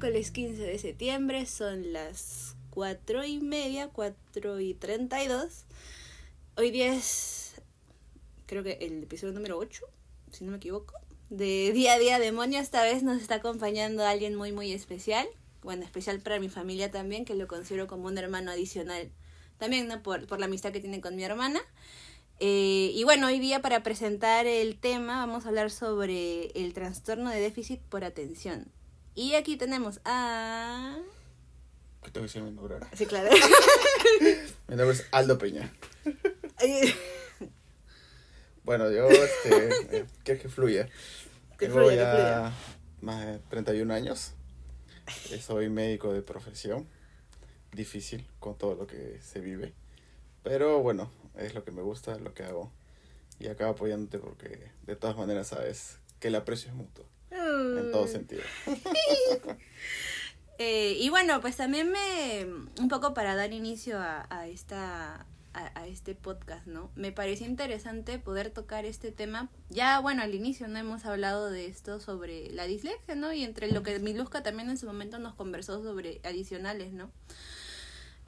miércoles 15 de septiembre, son las 4 y media, 4 y 32. Hoy día es, creo que el episodio número 8, si no me equivoco, de Día a Día Demonio. Esta vez nos está acompañando alguien muy, muy especial. Bueno, especial para mi familia también, que lo considero como un hermano adicional. También, ¿no? Por, por la amistad que tiene con mi hermana. Eh, y bueno, hoy día para presentar el tema vamos a hablar sobre el trastorno de déficit por atención. Y aquí tenemos a... ¿Qué te voy a decir mi nombre ahora? Sí, claro. Mi nombre es Aldo Peña. Bueno, yo, este, eh, que que fluya. Que Tengo fluya, que ya fluya. más de 31 años. Soy médico de profesión. Difícil con todo lo que se vive. Pero bueno, es lo que me gusta, es lo que hago. Y acabo apoyándote porque de todas maneras sabes que el aprecio es mutuo. En todo sentido. Eh, y bueno, pues también me, un poco para dar inicio a, a esta, a, a este podcast, ¿no? Me pareció interesante poder tocar este tema. Ya, bueno, al inicio no hemos hablado de esto sobre la dislexia, ¿no? Y entre lo que Miluska también en su momento nos conversó sobre adicionales, ¿no?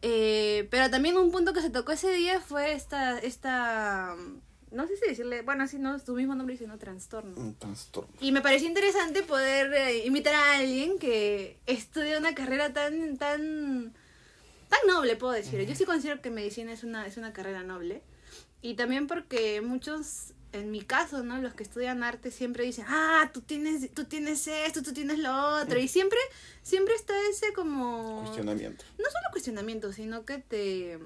Eh, pero también un punto que se tocó ese día fue esta, esta, no sé si decirle, bueno, así no, tu mismo nombre diciendo trastorno. Un trastorno. Y me pareció interesante poder eh, invitar a alguien que estudia una carrera tan, tan, tan noble, puedo decir. Yo sí considero que medicina es una, es una carrera noble. Y también porque muchos, en mi caso, ¿no? Los que estudian arte siempre dicen, ah, tú tienes, tú tienes esto, tú tienes lo otro. Y siempre, siempre está ese como... Cuestionamiento. No solo cuestionamiento, sino que te...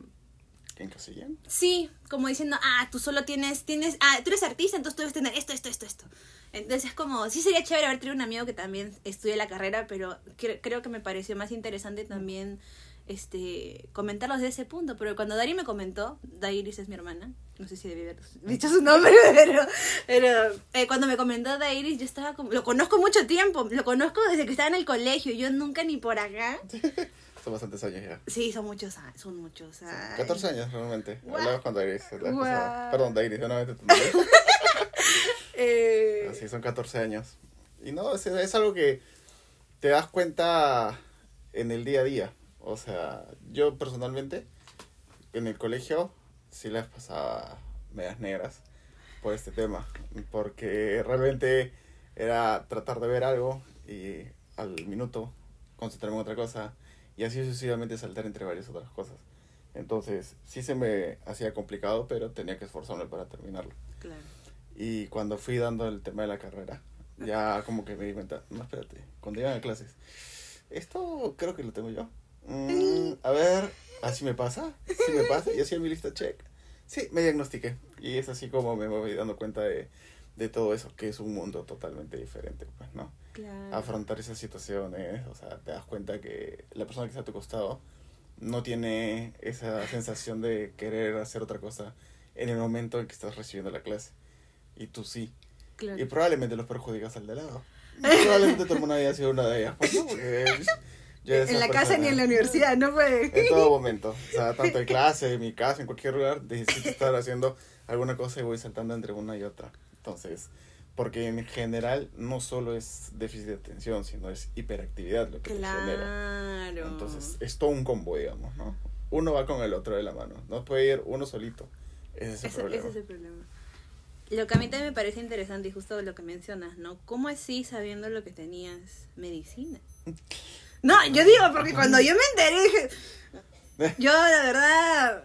¿Qué encasillan? Sí, como diciendo, ah, tú solo tienes, tienes, ah, tú eres artista, entonces tú debes tener esto, esto, esto, esto. Entonces es como, sí sería chévere haber tenido un amigo que también estudia la carrera, pero cre- creo que me pareció más interesante también este comentarlos de ese punto. Pero cuando Dari me comentó, Dairis es mi hermana, no sé si debí haber dicho su nombre, pero, pero eh, cuando me comentó Dairis, yo estaba como, lo conozco mucho tiempo, lo conozco desde que estaba en el colegio, yo nunca ni por acá. Son bastantes años ya. Sí, son muchos años, son muchos años. 14 años realmente. Guau. Hablamos con Dairis. vez. Perdón, Dairis, de nuevamente tu nombre. Eh, Así son 14 años. Y no, es, es algo que te das cuenta en el día a día. O sea, yo personalmente en el colegio sí las pasaba medias negras por este tema. Porque realmente era tratar de ver algo y al minuto concentrarme en otra cosa y así sucesivamente saltar entre varias otras cosas. Entonces, sí se me hacía complicado, pero tenía que esforzarme para terminarlo. claro. Y cuando fui dando el tema de la carrera, ya como que me di cuenta, no, espérate, cuando iban a clases, esto creo que lo tengo yo. Mm, a ver, así me pasa, sí me pasa, y hacía mi lista check. Sí, me diagnostiqué. Y es así como me voy dando cuenta de, de todo eso, que es un mundo totalmente diferente, pues, ¿no? Claro. Afrontar esas situaciones, o sea, te das cuenta que la persona que está a tu costado no tiene esa sensación de querer hacer otra cosa en el momento en que estás recibiendo la clase. Y tú sí. Claro. Y probablemente los perjudicas al de lado. Probablemente tu hermana haya sido una de ellas. Pues porque yo era en la casa ni en la universidad, no fue. En todo momento. O sea, tanto en clase, en mi casa, en cualquier lugar, necesito estar haciendo alguna cosa y voy saltando entre una y otra. Entonces, porque en general no solo es déficit de atención, sino es hiperactividad lo que te genera. Claro. Entonces, es todo un combo, digamos, ¿no? Uno va con el otro de la mano. No puede ir uno solito. Ese es el problema. ese es el problema. Lo que a mí también me parece interesante y justo lo que mencionas, ¿no? ¿Cómo así sabiendo lo que tenías medicina? No, yo digo, porque cuando yo me enteré dije, yo la verdad,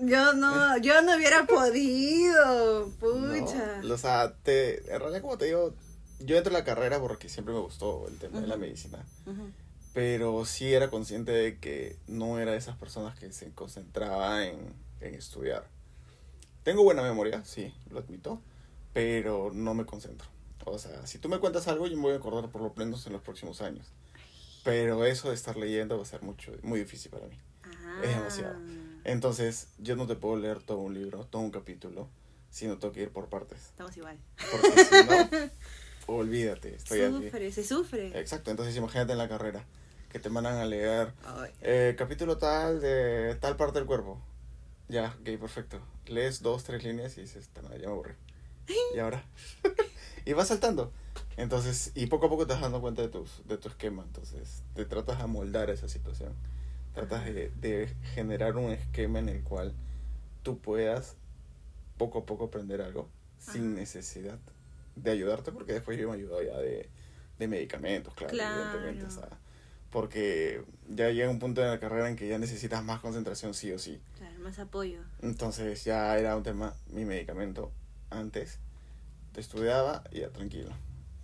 yo no, yo no hubiera podido, pucha. No, o sea, te, en realidad, como te digo, yo entro a la carrera porque siempre me gustó el tema de la medicina. Pero sí era consciente de que no era de esas personas que se concentraba en, en estudiar. Tengo buena memoria, sí, lo admito, pero no me concentro. O sea, si tú me cuentas algo, yo me voy a acordar por lo menos en los próximos años. Pero eso de estar leyendo va a ser mucho, muy difícil para mí. Es demasiado. Entonces, yo no te puedo leer todo un libro, todo un capítulo, sino tengo que ir por partes. Estamos igual. Porque si no, olvídate, estoy. Sufre, se sufre. Exacto, entonces imagínate en la carrera, que te mandan a leer eh, capítulo tal de tal parte del cuerpo. Ya, ok, perfecto. Lees dos, tres líneas y dices, "Ta madre, ya me aburrí. ¿Y ahora? y vas saltando. Entonces, y poco a poco te vas dando cuenta de, tus, de tu esquema, entonces te tratas de amoldar esa situación. Tratas de, de generar un esquema en el cual tú puedas poco a poco aprender algo sin necesidad de ayudarte, porque después yo me ayudo ya de, de medicamentos, claro, Claro. evidentemente, o sea, porque ya llega un punto de la carrera en que ya necesitas más concentración sí o sí. Claro, más apoyo. Entonces ya era un tema, mi medicamento antes, te estudiaba y ya tranquilo,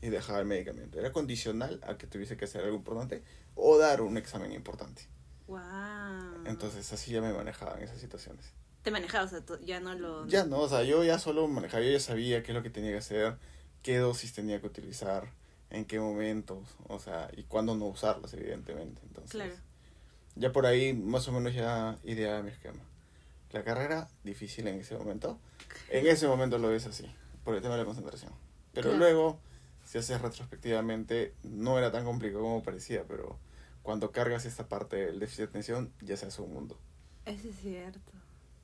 y dejaba el medicamento. Era condicional a que tuviese que hacer algo importante o dar un examen importante. Wow. Entonces así ya me manejaba en esas situaciones. Te manejabas, o sea, ya no lo... Ya no, o sea, yo ya solo manejaba, yo ya sabía qué es lo que tenía que hacer, qué dosis tenía que utilizar, en qué momentos, o sea, y cuándo no usarlas, evidentemente. Entonces, Claro. ya por ahí más o menos ya ideaba mi esquema. La carrera, difícil en ese momento. En ese momento lo ves así, por el tema de la concentración. Pero Claro. luego, si haces retrospectivamente, no era tan complicado como parecía, pero cuando cargas esta parte del déficit de atención, ya se hace un mundo. Eso es cierto.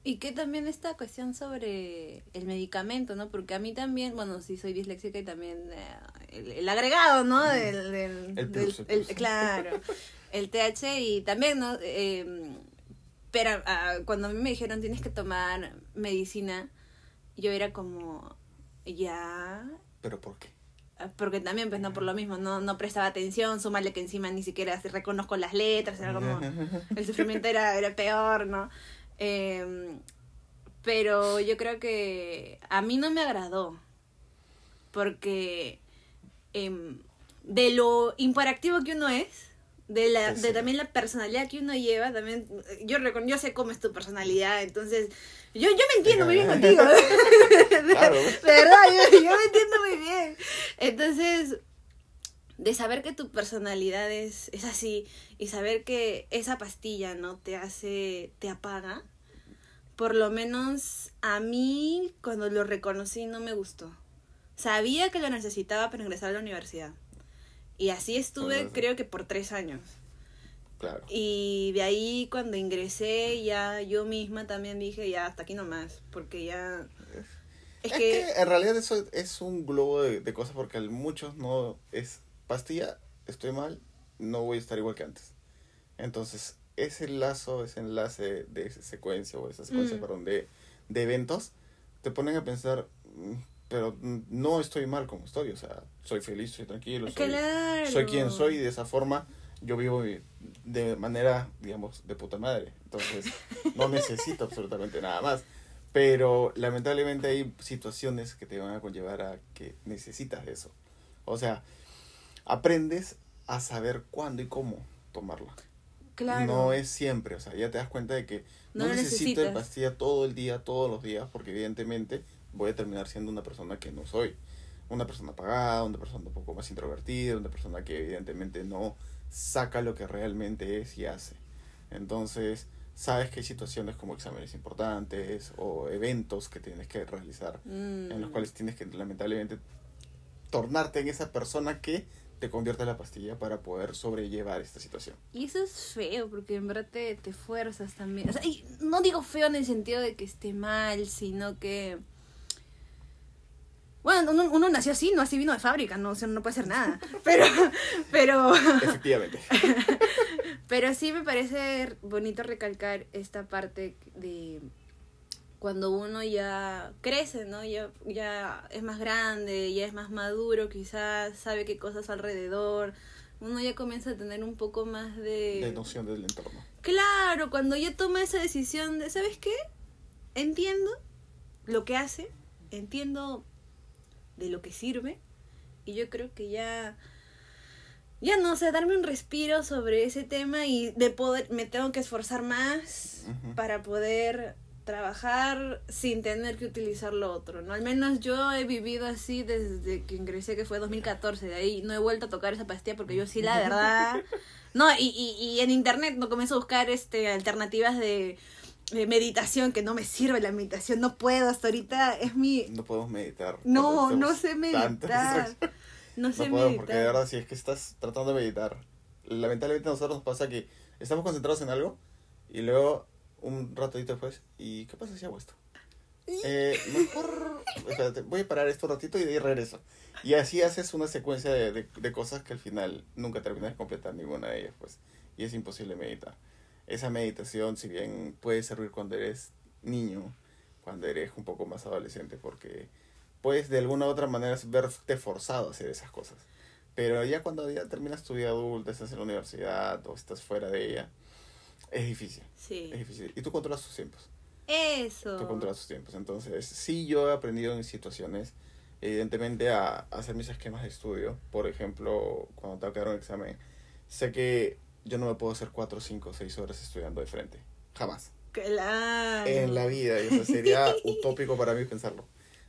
Y que también esta cuestión sobre el medicamento, ¿no? Porque a mí también, bueno, sí soy disléxica y también eh, el, el agregado, ¿no? Del, del, El plus, del- el el- plus. claro, el TH y también, ¿no? Eh, pero ah, cuando a mí me dijeron tienes que tomar medicina, yo era como, ya, ¿Pero por qué? Porque también pues no por lo mismo no no prestaba atención súmale que encima ni siquiera reconozco las letras era como el sufrimiento era, era peor no Eh, pero yo creo que a mí no me agradó porque em, de lo imperactivo que uno es de la Sí, de también la personalidad que uno lleva también yo recon- yo sé cómo es tu personalidad entonces yo yo me entiendo muy bien contigo Claro. de verdad, yo, yo me entiendo muy bien. Entonces, de saber que tu personalidad es, es así y saber que esa pastilla, ¿no? Te hace, te apaga. Por lo menos a mí, cuando lo reconocí, no me gustó. Sabía que lo necesitaba para ingresar a la universidad. Y así estuve, creo que por tres años. Claro. Y de ahí cuando ingresé ya yo misma también dije ya hasta aquí nomás, porque ya... Es, Es, que... que, en realidad eso es un globo de, de cosas porque muchos no es pastilla, estoy mal, no voy a estar igual que antes. Entonces, ese lazo, ese enlace de esa secuencia o esa secuencia, Mm. perdón, de, de eventos, te ponen a pensar, mm, pero no estoy mal como estoy, o sea, soy feliz, soy tranquilo, soy, Claro. soy quien soy y de esa forma yo vivo de manera, digamos, de puta madre. Entonces, no necesito absolutamente nada más. Pero lamentablemente hay situaciones que te van a conllevar a que necesitas eso. O sea, aprendes a saber cuándo y cómo tomarla. Claro. No es siempre, o sea, ya te das cuenta de que No no, necesitas. pastilla todo el día, todos los días, porque evidentemente voy a terminar siendo una persona que no soy. Una persona apagada, una persona un poco más introvertida, una persona que evidentemente no saca lo que realmente es y hace. Entonces, sabes que hay situaciones como exámenes importantes o eventos que tienes que realizar, Mm. en los cuales tienes que lamentablemente tornarte en esa persona que te convierte en la pastilla para poder sobrellevar esta situación. Y eso es feo, porque en verdad te, te fuerzas también. O sea, y no digo feo en el sentido de que esté mal, sino que... Bueno, uno, uno nació así, no así vino de fábrica, no, o sea, no puede hacer nada. Pero, pero, Efectivamente. pero sí me parece bonito recalcar esta parte de cuando uno ya crece, ¿no? Ya, ya es más grande, ya es más maduro, quizás sabe qué cosas alrededor. Uno ya comienza a tener un poco más de... de noción del entorno. Claro, cuando ya toma esa decisión de, ¿sabes qué? Entiendo lo que hace, entiendo de lo que sirve, y yo creo que ya, ya no sé, darme un respiro sobre ese tema y de poder, me tengo que esforzar más para poder trabajar sin tener que utilizar lo otro, ¿no? Al menos yo he vivido así desde que ingresé, que fue 2014, de ahí no he vuelto a tocar esa pastilla porque yo sí, la verdad... No, y, y, y en internet no comienzo a buscar este alternativas de meditación, que no me sirve la meditación, no puedo, hasta ahorita es mi... No podemos meditar. No, no sé meditar. No No sé podemos, porque de meditar. verdad, si es que estás tratando de meditar, lamentablemente a nosotros nos pasa que estamos concentrados en algo y luego un ratito después, ¿y qué pasa si hago esto? Eh, mejor, espérate, voy a parar esto un ratito y de ahí regreso. Y así haces una secuencia de, de, de cosas que al final nunca terminas de completar ninguna de ellas, pues. Y es imposible meditar. Esa meditación, si bien puede servir cuando eres niño, cuando eres un poco más adolescente, porque puedes de alguna u otra manera verte forzado a hacer esas cosas. Pero ya cuando ya terminas tu vida adulta, estás en la universidad o estás fuera de ella, es difícil. Sí. Es difícil. Y tú controlas tus tiempos. Eso. Tú controlas tus tiempos. Entonces, sí, yo he aprendido en situaciones, evidentemente, a, a hacer mis esquemas de estudio. Por ejemplo, cuando tengo que dar un examen, sé que yo no me puedo hacer 4, 5, 6 horas estudiando de frente. Jamás. Claro. En la vida. Y eso sería utópico para mí pensarlo.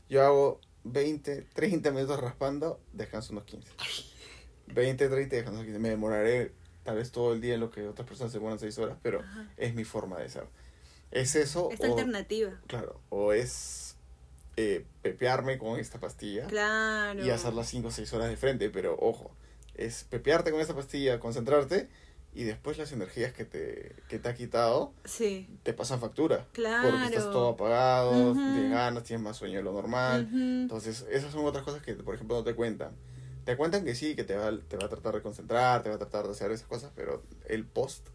Yo hago 20, 30 minutos raspando, descanso unos 15. 20, 30, descanso unos 15. Me demoraré tal vez todo el día en lo que otras personas se demoran 6 horas, pero Ajá. es mi forma de ser. ¿Es eso? Esta o- alternativa. Claro, o es eh, pepearme con esta pastilla Claro. y hacer las 5 o 6 horas de frente, pero ojo, es pepearte con esta pastilla, concentrarte y después las energías que te, que te ha quitado Sí. te pasan factura. Claro. Porque estás todo apagado, tienes ganas, tienes más sueño de lo normal. Entonces, esas son otras cosas que, por ejemplo, no te cuentan. Te cuentan que sí, que te va, te va a tratar de concentrar, te va a tratar de hacer esas cosas, pero el post,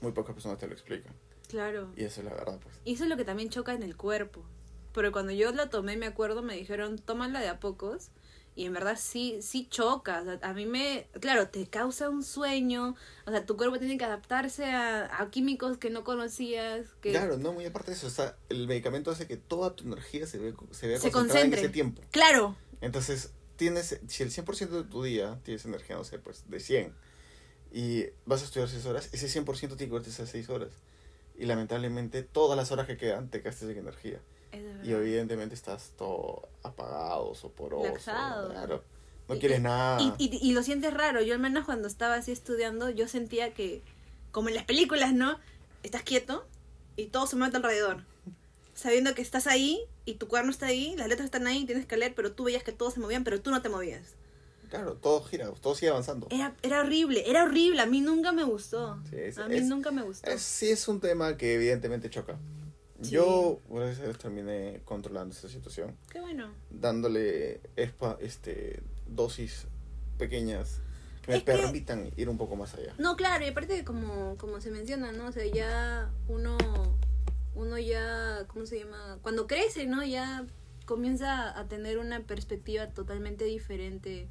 muy pocas personas te lo explican. Claro. Y eso es la verdad, pues. Y eso es lo que también choca en el cuerpo. Pero cuando yo la tomé, me acuerdo, me dijeron, tómala de a pocos. Y en verdad sí, sí choca. O sea, a mí me, claro, te causa un sueño. O sea, tu cuerpo tiene que adaptarse a, a químicos que no conocías. Que Claro, no, muy aparte de eso, o sea, el medicamento hace que toda tu energía se vea, se vea Se concentrada en concentre. ese tiempo. Claro. Entonces, tienes, si el 100% de tu día tienes energía, no sé, pues de 100, y vas a estudiar 6 horas, ese 100% tiene que esas 6 horas. Y lamentablemente, todas las horas que quedan te gastas en energía. Es Y evidentemente estás todo apagado, soporoso. Laxado. Claro. No Y- quieres nada. Y, y, y lo sientes raro. Yo al menos cuando estaba así estudiando, yo sentía que, como en las películas, ¿no? Estás quieto y todo se mueve alrededor. Sabiendo que estás ahí y tu cuaderno está ahí, las letras están ahí, tienes que leer, pero tú veías que todos se movían, pero tú no te movías. Claro, todo gira, todo sigue avanzando. Era, era horrible, era horrible. A mí nunca me gustó. Sí, es- a mí es- nunca me gustó. Es- sí es un tema que evidentemente choca. Sí. Yo, gracias a Dios, terminé controlando esta situación. Qué bueno. dándole espa- este, dosis pequeñas que me Es que- permitan ir un poco más allá. No, claro, y aparte como, como se menciona, ¿no? O sea, ya uno, uno ya, ¿cómo se llama? Cuando crece, ¿no? Ya comienza a tener una perspectiva totalmente diferente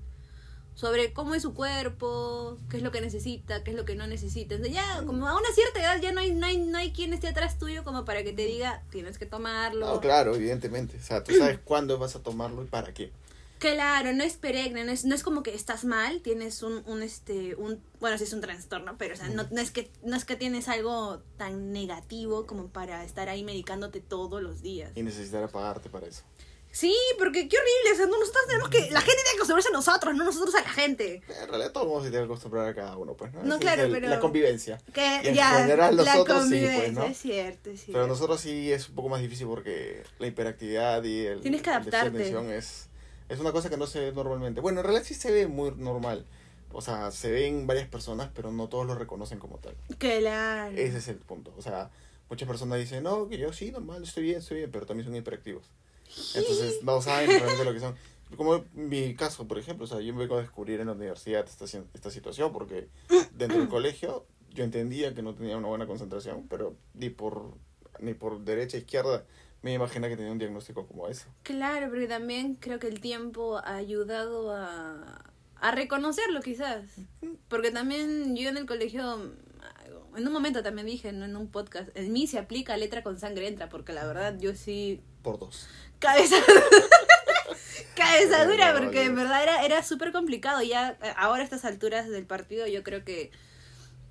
sobre cómo es su cuerpo, qué es lo que necesita, qué es lo que no necesita. Ya, como a una cierta edad ya no hay, no hay, no hay quien esté atrás tuyo como para que te diga, tienes que tomarlo. No, claro, evidentemente. O sea, tú sabes cuándo vas a tomarlo y para qué. Claro, no es perenne, no es, no es como que estás mal, tienes un, un este, un, bueno, sí es un trastorno, pero o sea, no, no es que, no es que tienes algo tan negativo como para estar ahí medicándote todos los días. Y necesitar pagarte para eso. Sí, porque qué horrible, o sea, no, nosotros tenemos que, la gente tiene que acostumbrarse a nosotros, no nosotros a la gente. En realidad todo el mundo se tiene que acostumbrar a cada uno, pues, ¿no? No, Ese claro, es el- pero- La convivencia. Que Y en ya, general la nosotros sí, pues, ¿no? es cierto, es cierto. Pero nosotros sí es un poco más difícil porque la hiperactividad y el, Tienes que adaptarte. atención es, es una cosa que no se ve normalmente. Bueno, en realidad sí se ve muy normal. O sea, se ven varias personas, pero no todos lo reconocen como tal. Claro. Ese es el punto. O sea, muchas personas dicen, no, que yo sí, normal, estoy bien, estoy bien, pero también son hiperactivos. Entonces no saben realmente lo que son. Como mi caso, por ejemplo, o sea, yo me vengo a descubrir en la universidad esta, esta situación porque dentro del colegio yo entendía que no tenía una buena concentración, pero ni por, ni por derecha izquierda me imagina que tenía un diagnóstico como ese. Claro, porque también creo que el tiempo ha ayudado a, a reconocerlo quizás. Porque también yo en el colegio, en un momento también dije, en un podcast, en mí se aplica letra con sangre entra, porque la verdad yo sí... Por dos. Cabeza... cabeza dura, porque en verdad era, era súper complicado. Ya eh, ahora a estas alturas del partido yo creo que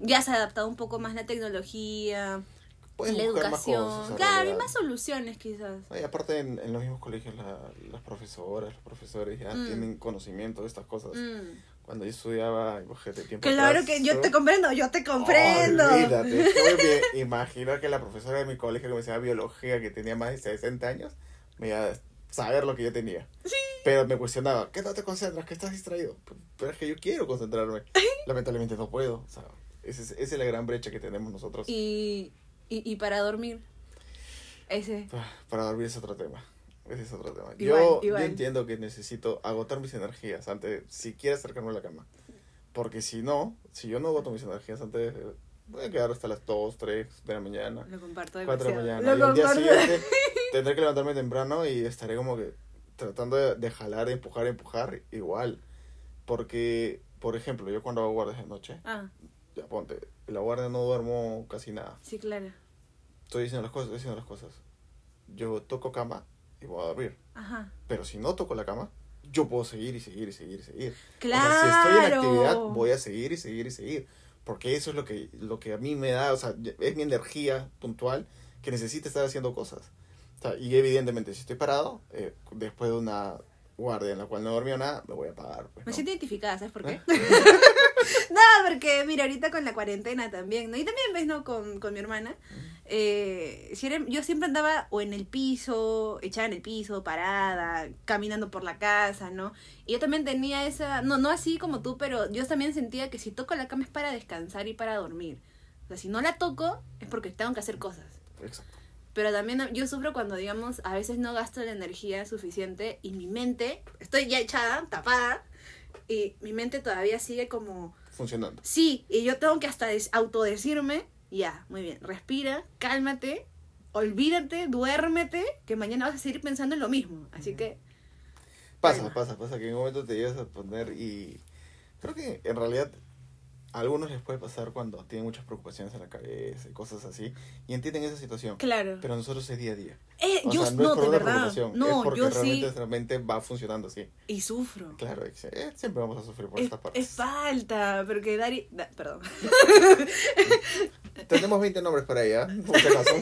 ya se ha adaptado un poco más la tecnología, Puedes la más educación. cosas. claro, hay más soluciones quizás. Y aparte en, en los mismos colegios la- las profesoras, los profesores ya Mm. tienen conocimiento de estas cosas. Mm. Cuando yo estudiaba, imagínate, tiempo Claro atrás, que yo te comprendo, yo te comprendo. Olvídate, tuve que la profesora de mi colegio que me enseñaba biología, que tenía más de 60 años, me iba a saber lo que yo tenía. Pero me cuestionaba, ¿qué no te concentras? ¿Qué estás distraído? Pero es que yo quiero concentrarme. Lamentablemente no puedo. O sea, esa es, esa es la gran brecha que tenemos nosotros. Y, y, y para dormir. Ese. Ah, Para dormir es otro tema. Ese es otro tema. Igual, yo, igual. yo entiendo que necesito agotar mis energías antes de siquiera acercarme a la cama. Porque si no, si yo no agoto mis energías antes, voy a quedar hasta las 2, 3 de la mañana, Lo comparto 4 de la mañana. Lo y al día comparto. siguiente tendré que levantarme temprano y estaré como que tratando de, de jalar, de empujar, de empujar, igual. Porque, por ejemplo, yo cuando hago guardias de noche, Ah, ya ponte, en la guardia no duermo casi nada. sí, claro. Estoy diciendo las cosas, estoy diciendo las cosas. Yo toco cama y voy a dormir. Ajá. Pero si no toco la cama, yo puedo seguir y seguir y seguir y seguir. Claro. O sea, si estoy en actividad, voy a seguir y seguir y seguir. Porque eso es lo que, lo que a mí me da, o sea, es mi energía puntual que necesita estar haciendo cosas. O sea, y evidentemente, si estoy parado, eh, después de una guardia en la cual no dormí nada, me voy a apagar. Pues, Me ¿no? siento identificada, ¿sabes por qué? ¿Eh? no, porque mira, ahorita con la cuarentena también, ¿no? Y también, ¿ves, no? Con, con mi hermana. Eh, si era- yo siempre andaba o en el piso, echada en el piso, parada, caminando por la casa, ¿no? Y yo también tenía esa, no, no así como tú, pero yo también sentía que si toco la cama es para descansar y para dormir. O sea, si no la toco es porque tengo que hacer cosas. Exacto. Pero también yo sufro cuando, digamos, a veces no gasto la energía suficiente y mi mente, estoy ya echada, tapada, y mi mente todavía sigue como, Funcionando. sí, y yo tengo que hasta autodecirme, ya, muy bien, respira, cálmate, olvídate, duérmete, que mañana vas a seguir pensando en lo mismo. Así que, Pasa, Bueno. pasa, pasa que en un momento te llegas a poner y creo que en realidad a algunos les puede pasar cuando tienen muchas preocupaciones en la cabeza y cosas así y entienden esa situación. claro. Pero nosotros es día a día. Eh, O yo sea, no, es por de una verdad. preocupación, es No, porque yo realmente sí. nuestra mente va funcionando así. Y sufro. Claro, eh, siempre vamos a sufrir por Es, esta parte. es falta, porque Dari... da- perdón. Tenemos 20 nombres para ella, por si acaso.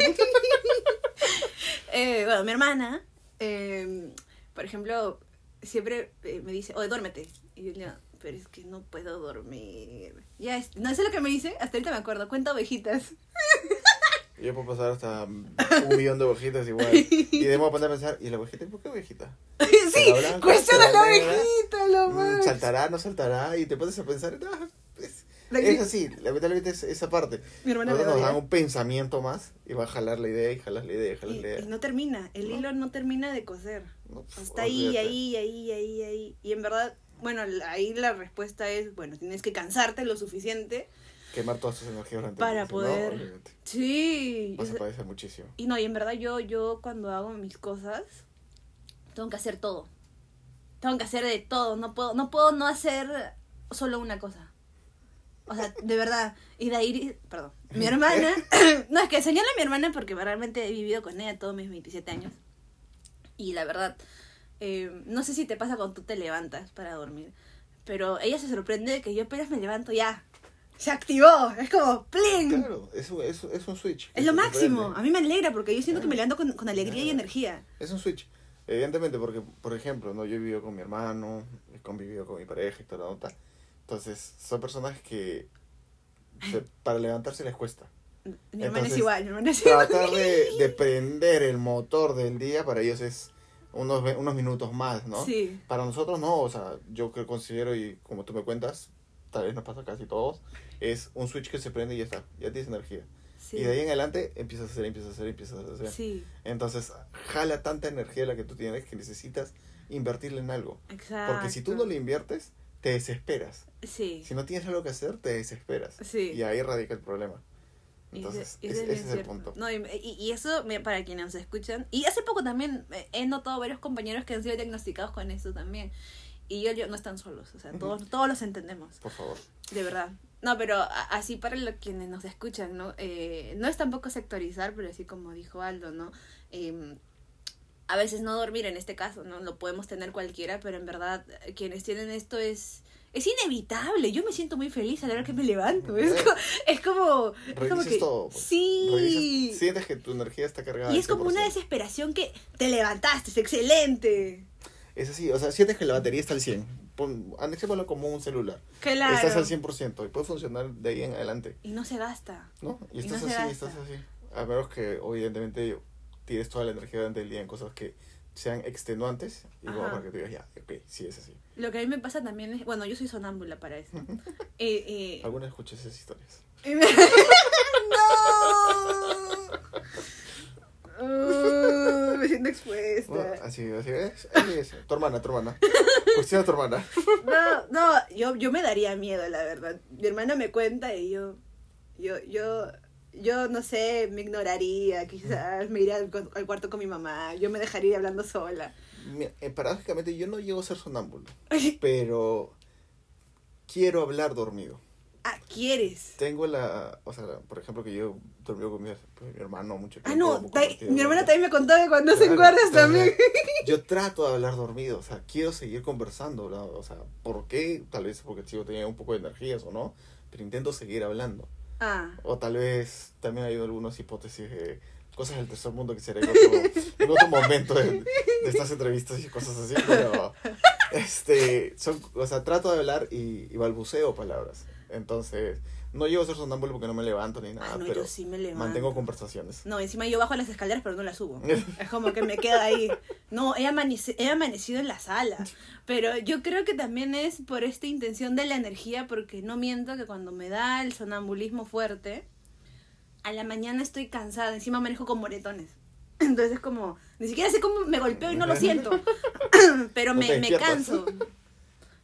Eh, bueno, mi hermana, eh, por ejemplo, siempre eh, me dice, oye, duérmete. Y yo le digo, pero es que no puedo dormir. Ya, es, no sé lo que me dice, hasta ahorita me acuerdo, cuenta ovejitas. Yo puedo pasar hasta un millón de ovejitas igual. Y debemos poner a pensar, ¿y la ovejita? ¿Y por qué ovejita? sí, cuestiona ¿Será la ovejita, lo Mm, más. ¿Saltará? ¿No saltará? Y te pones a pensar, es, así, lamentablemente es esa parte. Mi hermana me Nosotros nos dan un pensamiento más y va a jalar la idea y jalas la idea y jalas Y, la idea. y no termina, el ¿No? hilo no termina de coser. No, pf, Está ahí, olvídate. ahí, ahí, ahí, ahí. Y en verdad, bueno, ahí la respuesta es, bueno, tienes que cansarte lo suficiente Quemar todas tus energías durante para el no, poder... olvídate. Sí. Vas a padecer muchísimo. Y no, y en verdad yo, yo cuando hago mis cosas, tengo que hacer todo. Tengo que hacer de todo. No puedo, no puedo no hacer solo una cosa. O sea, de verdad. Y de ahí, perdón, mi hermana, no, es que señalo a mi hermana porque realmente he vivido con ella todos mis 27 años. Y la verdad, eh, no sé si te pasa cuando tú te levantas para dormir, pero ella se sorprende de que yo apenas me levanto ya. Se activó, es como ¡plin! Claro, es, un- es, es un switch. que Es lo máximo. A mí me alegra porque yo siento que Claro. me levanto con, con alegría y Claro. energía. Es un switch. Evidentemente, porque, por ejemplo, no yo he vivido con mi hermano, he convivido con mi pareja y toda la nota. Entonces, son personas que se- para levantarse les cuesta. Mi hermana es igual, mi hermana es igual. Tratar de, de prender el motor del día para ellos es unos, unos minutos más, ¿no? Sí. Para nosotros no, o sea, yo que considero y como tú me cuentas, tal vez nos pasa casi todos, es un switch que se prende y ya está, ya tienes energía. Sí. Y de ahí en adelante empiezas a hacer, empiezas a hacer, empiezas a hacer. Sí, Entonces, jala tanta energía la que tú tienes que necesitas invertirle en algo. exacto. Porque si tú no le inviertes, te desesperas. Sí. Si no tienes algo que hacer, te desesperas. Sí. Y ahí radica el problema. Entonces, ese- ese, ese ese es el cierto. punto. No, y, y- eso, para quienes nos escuchan, y hace poco también eh, he notado varios compañeros que han sido diagnosticados con eso también. Y yo, yo no están solos, o sea, todos, todos los entendemos, Por favor. de verdad. No, pero así para los quienes nos escuchan, ¿no? Eh, no es tampoco sectorizar, pero así como dijo Aldo, ¿no? Em, a veces no dormir en este caso, ¿no? Lo podemos tener cualquiera, pero en verdad eh, quienes tienen esto es... Es inevitable, yo me siento muy feliz a la hora que me levanto. Es, co- es como... es como que, todo. pues. Sí. Revisas- sientes que tu energía está cargada. Y es como una 100%. desesperación que te levantaste, es excelente. Es así, o sea, sientes que la batería está al 100. Pon, andéjalo como un celular. Claro. Estás al 100% y puede funcionar de ahí en adelante. Y no se gasta. ¿No? Y Y estás no se así, estás así. A menos que, evidentemente, tires toda la energía durante el día en cosas que sean extenuantes y luego Ajá. para que tú digas, ya, ok, sí es así. Lo que a mí me pasa también es... Bueno, yo soy sonámbula para eso. Eh, eh, Algunas esas historias. ¡No! siendo expuesta. Bueno, así, así es. Así es. Tu hermana, tu hermana. Cuestiona a tu hermana. No, no, yo, yo me daría miedo, la verdad. Mi hermana me cuenta y yo, yo, yo, yo no sé, me ignoraría, quizás me iría al, cu- al cuarto con mi mamá, yo me dejaría hablando sola. Mira, eh, paradójicamente yo no llego a ser sonámbulo, pero quiero hablar dormido. Ah, ¿quieres? Tengo la, o sea, por ejemplo, que yo dormí con mi, pues, mi hermano mucho tiempo. Ah, no, mi hermana también me contó que cuando se sea, también. Yo trato de hablar dormido, o sea, quiero seguir conversando, ¿no? o sea, ¿por qué? Tal vez porque sigo teniendo un poco de energías o no, pero intento seguir hablando. Ah, O tal vez también hay algunas hipótesis de cosas del tercer mundo que será en otro, en otro momento de, estas entrevistas y cosas así, pero este, son, o sea, trato de hablar y balbuceo palabras. Entonces, no llego a ser sonámbulo porque no me levanto ni nada, ah, no, pero yo sí me levanto. mantengo conversaciones. No, encima yo bajo las escaleras pero no las subo. Es como que me quedo ahí. No, he, amanecido en la sala. Pero yo creo que también es por esta intención de la energía, porque no miento que cuando me da el sonambulismo fuerte, a la mañana estoy cansada, encima manejo con moretones. Entonces es como, ni siquiera sé cómo me golpeo y no lo siento. Pero No me, canso.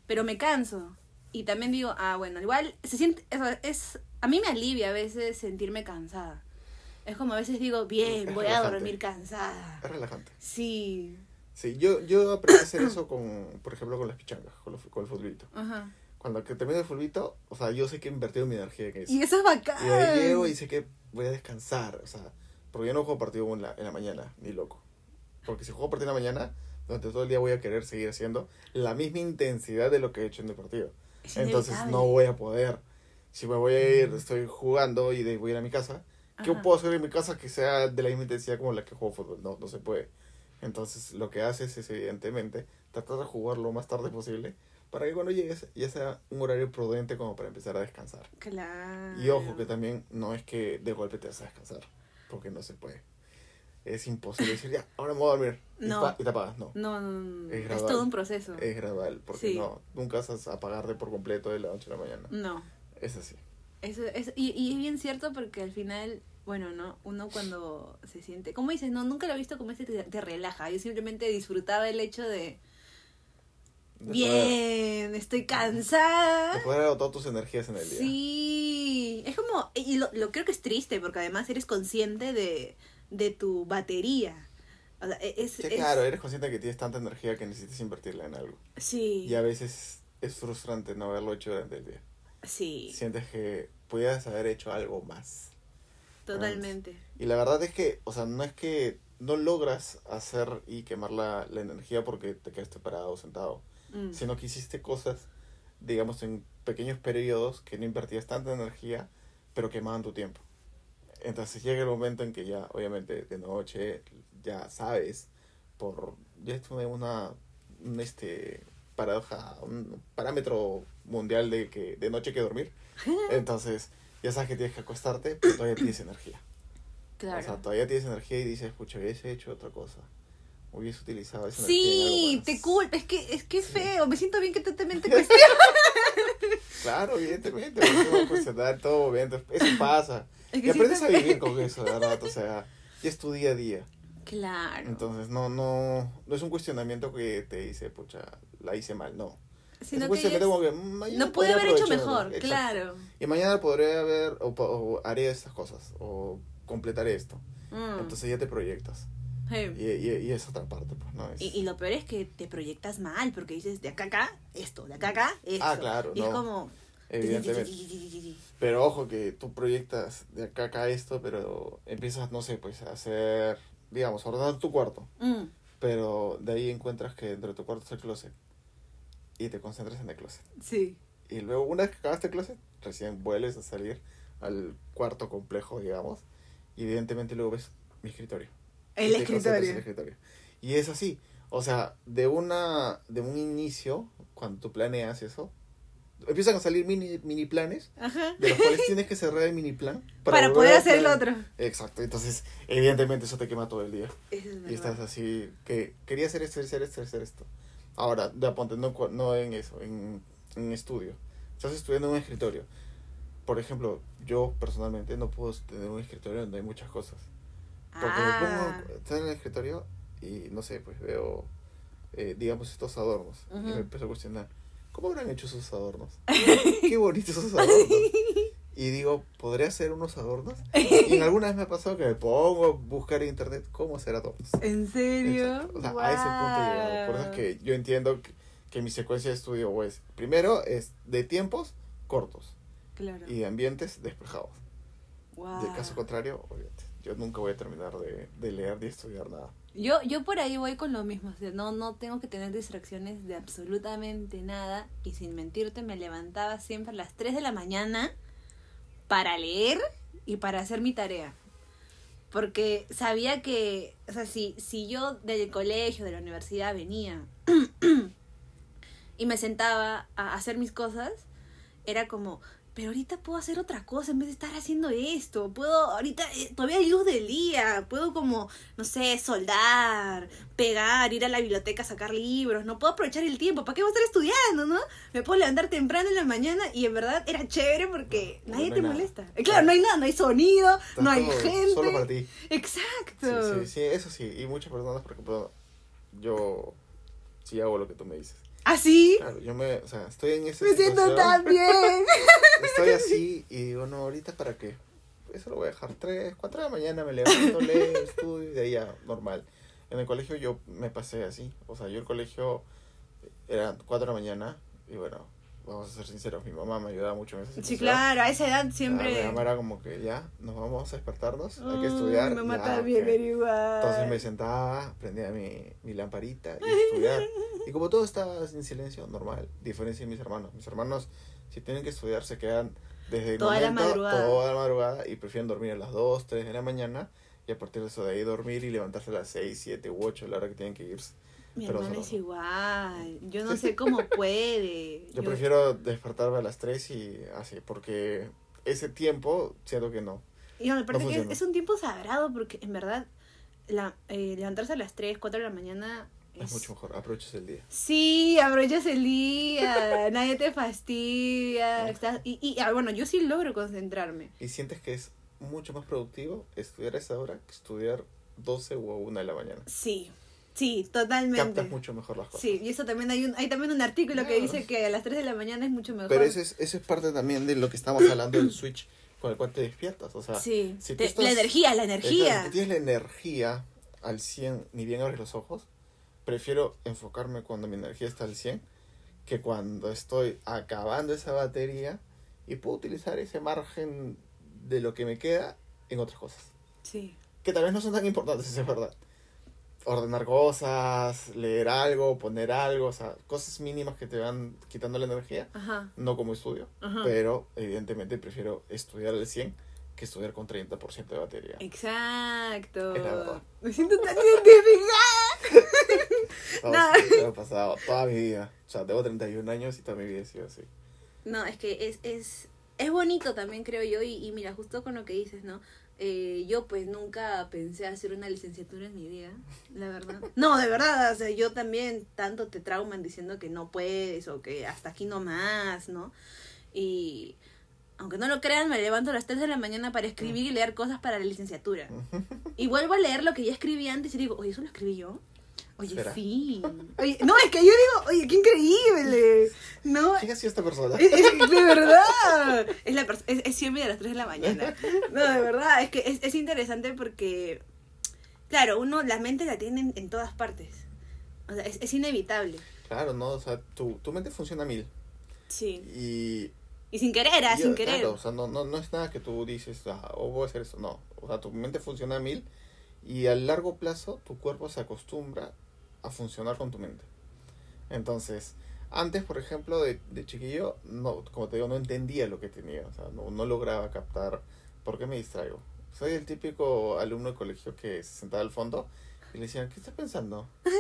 Pero me canso. Y también digo, ah, bueno, igual se siente, sea, es, a mí me alivia a veces sentirme cansada. Es como a veces digo, bien, Es voy a relajante. dormir cansada. Es relajante. Sí. Sí, yo, yo aprendí a hacer eso con, por ejemplo, con las pichangas, con, los- con el futbolito. Ajá. Cuando que termino el futbolito, o sea, yo sé que he invertido mi energía en eso. Y eso es bacán. Y ahí llego y sé que voy a descansar, o sea, porque yo no juego partido en la, en la mañana, ni loco. Porque si juego partido en la mañana, durante todo el día voy a querer seguir haciendo la misma intensidad de lo que he hecho en el partido. Es Entonces inevitable. no voy a poder. Si me voy a ir, estoy jugando y de voy a ir a mi casa, ¿qué Ajá. puedo hacer en mi casa que sea de la misma intensidad como la que juego fútbol? No, no se puede. Entonces lo que haces es evidentemente tratar de jugar lo más tarde posible para que cuando llegues ya sea un horario prudente como para empezar a descansar. Claro. Y ojo que también no es que de golpe te vas a descansar, porque no se puede. Es imposible decir, ya, ahora me voy a dormir. No. y te apagas, no. No, no, no, Es todo un proceso. Es gradual, porque Sí. no, nunca vas a apagarte por completo de la noche a la mañana. No. Es así. Eso es, y, y es bien cierto porque al final, bueno, ¿no? Uno cuando se siente, como dices, no, nunca lo he visto como este te, te relaja. Yo simplemente disfrutaba el hecho de, De poder- bien, estoy cansada. de poder agotar tus energías en el día. Sí, es como, y lo, lo creo que es triste porque además eres consciente de, de tu batería. O sea, e- es, Sí, es- claro, eres consciente que tienes tanta energía que necesitas invertirla en algo. Sí, Y a veces es frustrante no haberlo hecho durante el día. sí, Sientes que pudieras haber hecho algo más. totalmente. Y la verdad es que, o sea, no es que no logras hacer y quemar la, la energía porque te quedaste parado o sentado, Mm. sino que hiciste cosas, digamos, en pequeños periodos que no invertías tanta energía, pero quemaban tu tiempo. Entonces llega el momento en que ya, obviamente, de noche, ya sabes, por, ya es una, una, un, este, paradoja, un parámetro mundial de que de noche hay que dormir. Entonces, ya sabes que tienes que acostarte, pero todavía tienes energía. Claro. O sea, todavía tienes energía y dices, pucha, hubiese hecho otra cosa. Hubiese utilizado esa energía Sí, algo más". te culpa, es que es que es feo, me siento bien que tú también te. Claro, evidentemente, no cuestionar todo, obviamente, eso pasa. Es Y que aprendes a siento- vivir con eso, de verdad, o sea, ya es tu día a día. Claro. Entonces, no, no, no es un cuestionamiento que te dice, pucha, la hice mal, no. Sino es un que cuestionamiento es- como que "Mm, mañana lo pude haber hecho aprovecharlo". mejor, Exacto. claro. Y mañana podré haber, o, o haré estas cosas, o completaré esto. Mm. Entonces ya te proyectas. Y, y, y es otra parte, pues, ¿no? Es, Y, y lo peor es que te proyectas mal, porque dices de acá a acá, esto, de acá a acá, esto. Ah, claro, Y es no. como. Evidentemente. Pero ojo que tú proyectas de acá a acá esto, pero empiezas, no sé, pues a hacer, digamos, ordenar tu cuarto. Mm, Pero de ahí encuentras que dentro de tu cuarto está el closet. Y te concentras en el closet. sí. Y luego, una vez que acabaste el closet, recién vuelves a salir al cuarto complejo, digamos. Y evidentemente luego ves mi escritorio. El en el escritorio. escritorio. Y es así. O sea, de una de un inicio, cuando tú planeas eso, empiezan a salir mini, mini planes, Ajá. de los cuales tienes que cerrar el mini plan Para, volver poder hacer el otro. Exacto, entonces, evidentemente eso te quema todo el día. Es Y estás así, que quería hacer esto, hacer esto, hacer esto. Ahora, de aponte, no, no en eso, en, en estudio. Estás estudiando en un escritorio. Por ejemplo, yo personalmente no puedo tener un escritorio donde hay muchas cosas. Porque Ah, me pongo, estar en el escritorio y no sé, pues veo, eh, digamos, estos adornos. Y Ujú. me empezó a cuestionar, ¿cómo habrán hecho esos adornos? Qué bonitos esos adornos. Y digo, ¿podría hacer unos adornos? Y en alguna vez me ha pasado que me pongo a buscar en internet cómo hacer adornos. ¿En serio? O sea, a ese punto he llegado. Por eso es que yo entiendo que, que mi secuencia de estudio pues, primero es de tiempos cortos Claro. y de ambientes despejados. Guau. De caso contrario, obviamente, yo nunca voy a terminar de, de leer ni estudiar nada. Yo, yo por ahí voy con lo mismo, o sea, no, no tengo que tener distracciones de absolutamente nada y sin mentirte me levantaba siempre a las 3 de la mañana para leer y para hacer mi tarea. Porque sabía que, o sea, si, si yo del colegio, de la universidad venía y me sentaba a hacer mis cosas, era como, pero ahorita puedo hacer otra cosa en vez de estar haciendo esto. Puedo, ahorita eh, todavía hay luz del día. Puedo como, no sé, soldar, pegar, ir a la biblioteca a sacar libros. No puedo aprovechar el tiempo. ¿Para qué voy a estar estudiando, no? Me puedo levantar temprano en la mañana y en verdad era chévere porque No, nadie no te nada. molesta. Eh, Claro, no hay nada, no hay sonido, Está no hay todo gente. Solo para ti. Exacto. Sí, sí, sí, eso sí. Y muchas personas, por ejemplo, yo sí hago lo que tú me dices. Así Claro, yo me, o sea, estoy en esa me siento tan bien. Estoy así y digo, no, ahorita para qué. Eso lo voy a dejar 3, 4 de la mañana, me levanto, leo, estudio y de ahí ya, normal. En el colegio yo me pasé así. O sea, yo el colegio era 4 de la mañana y bueno, vamos a ser sinceros, mi mamá me ayudaba mucho en esa Sí, situación. claro, a esa edad Ah, mi siempre. mamá era como que ya, nos vamos a despertarnos, hay que estudiar. Mi mamá ya, también ok. era igual. Entonces me sentaba, prendía mi, mi lamparita y estudiar. Y como todo estaba en silencio, normal. Diferencia de mis hermanos. Mis hermanos, si tienen que estudiar, se quedan desde el Toda la momento, madrugada. toda la madrugada y prefieren dormir a las 2, 3 de la mañana. Y a partir de eso de ahí dormir y levantarse a las 6, 7 u 8 a la hora que tienen que irse. Mi Pero hermana es igual. Yo no sé cómo puede. Yo prefiero despertarme a las 3 y así, porque ese tiempo siento que no. Y me parece que es, es un tiempo sagrado porque en verdad la, eh, levantarse a las 3, 4 de la mañana Es, es... mucho mejor, aproveches el día. Sí, aprovechas el día, nadie te fastidia. Estás- y, y ah, bueno, yo sí logro concentrarme. Y sientes que es mucho más productivo estudiar a esa hora que estudiar 12 o 1 de la mañana. Sí, sí, totalmente. Captas mucho mejor las cosas. Sí, y eso también hay un, hay también un artículo que dice que a las 3 de la mañana es mucho mejor. Pero eso es, eso es parte también de lo que estamos hablando del switch con el cual te despiertas. O sea, Sí, si te- estás- la energía, la energía. Si tienes la energía al 100, ni bien abres los ojos, prefiero enfocarme cuando mi energía está al 100 que cuando estoy acabando esa batería y puedo utilizar ese margen de lo que me queda en otras cosas. Sí. Que tal vez no son tan importantes, es verdad. Ordenar cosas, leer algo, poner algo, o sea, cosas mínimas que te van quitando la energía, Ajá. no como estudio, Ajá. pero evidentemente prefiero estudiar al 100 que estudiar con 30% de batería. Exacto. Es la verdad. Me siento tan identificada. No, No. sí, me ha pasado toda mi vida. O sea, tengo 31 años y toda mi vida he sido así. No, es que es, es, es bonito también, creo yo. Y, y mira, justo con lo que dices, ¿no? Eh, yo pues nunca pensé hacer una licenciatura en mi vida, la verdad. No, de verdad, o sea, yo también tanto te trauman diciendo que no puedes o que hasta aquí no más, ¿no? Y aunque no lo crean, me levanto a las 3 de la mañana para escribir y leer cosas para la licenciatura. Y vuelvo a leer lo que ya escribí antes y digo, oye, ¿eso lo escribí yo? Oye, ¿Será? sí. Oye, no, es que yo digo, oye, qué increíble. No, ¿Quién ha sido esta persona? es, es- de verdad. Es, la pers- es, es siempre a las 3 de la mañana. No, de verdad. Es que es, es interesante porque, claro, uno la mente la tiene en, en todas partes. O sea, es, es inevitable. Claro, no, o sea, tu, tu mente funciona a mil. Sí. Y. Y sin querer, ah, y, sin querer. Claro, o sea, no, no, no es nada que tú dices, ah, o voy a hacer eso. No. O sea, tu mente funciona a mil y a largo plazo tu cuerpo se acostumbra a funcionar con tu mente. Entonces, antes, por ejemplo, de, de chiquillo, no, como te digo, no entendía lo que tenía. O sea, no, no lograba captar por qué me distraigo. Soy el típico alumno de colegio que se sentaba al fondo y le decían, ¿qué estás pensando?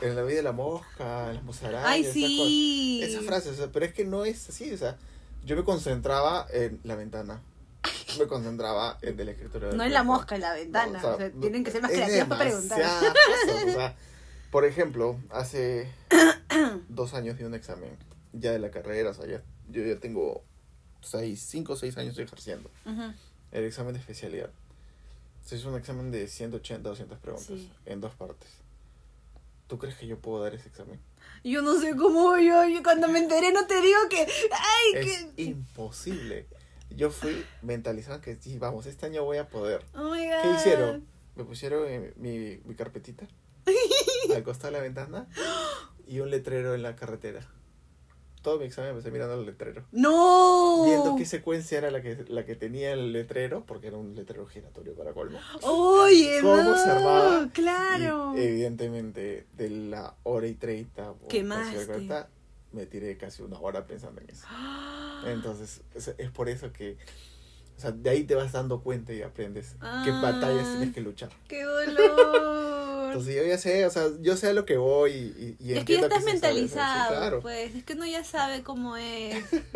En la vida de la mosca, en las musarañas. Ay, sí. cosas". Esa frase, o sea, pero es que no es así, o sea, yo me concentraba en la ventana. Me concentraba en el escritorio. No es la mosca en la ventana. No, o sea, o sea, tienen que ser más creativos para preguntar. o sea, por ejemplo, hace dos años di un examen ya de la carrera, o sea, ya, yo ya tengo seis, cinco o seis años ejerciendo. Ujú. El examen de especialidad. Se hizo un examen de 180 200 preguntas Sí. en dos partes. ¿Tú crees que yo puedo dar ese examen? Yo no sé cómo yo, yo cuando me enteré no te digo que, ay, Es que, imposible. Yo fui mentalizado que sí, vamos, este año voy a poder. oh my god. ¿Qué hicieron? Me pusieron mi, mi carpetita al costado de la ventana y un letrero en la carretera. Todo mi examen empecé mirando el letrero. No. Viendo qué secuencia era la que, la que tenía el letrero, porque era un letrero giratorio para colmo. Oye, ¿Cómo no. se armaba? Claro. Y, evidentemente, de la hora y treinta, o casi 40, me tiré casi una hora pensando en eso. Entonces, es, es por eso que, o sea, de ahí te vas dando cuenta y aprendes qué Ah. batallas tienes que luchar. ¡Qué dolor! Entonces yo ya sé, o sea, yo sé a lo que voy y, y, y es que ya estás sí, mentalizado, claro. pues. Es que uno ya sabe cómo es.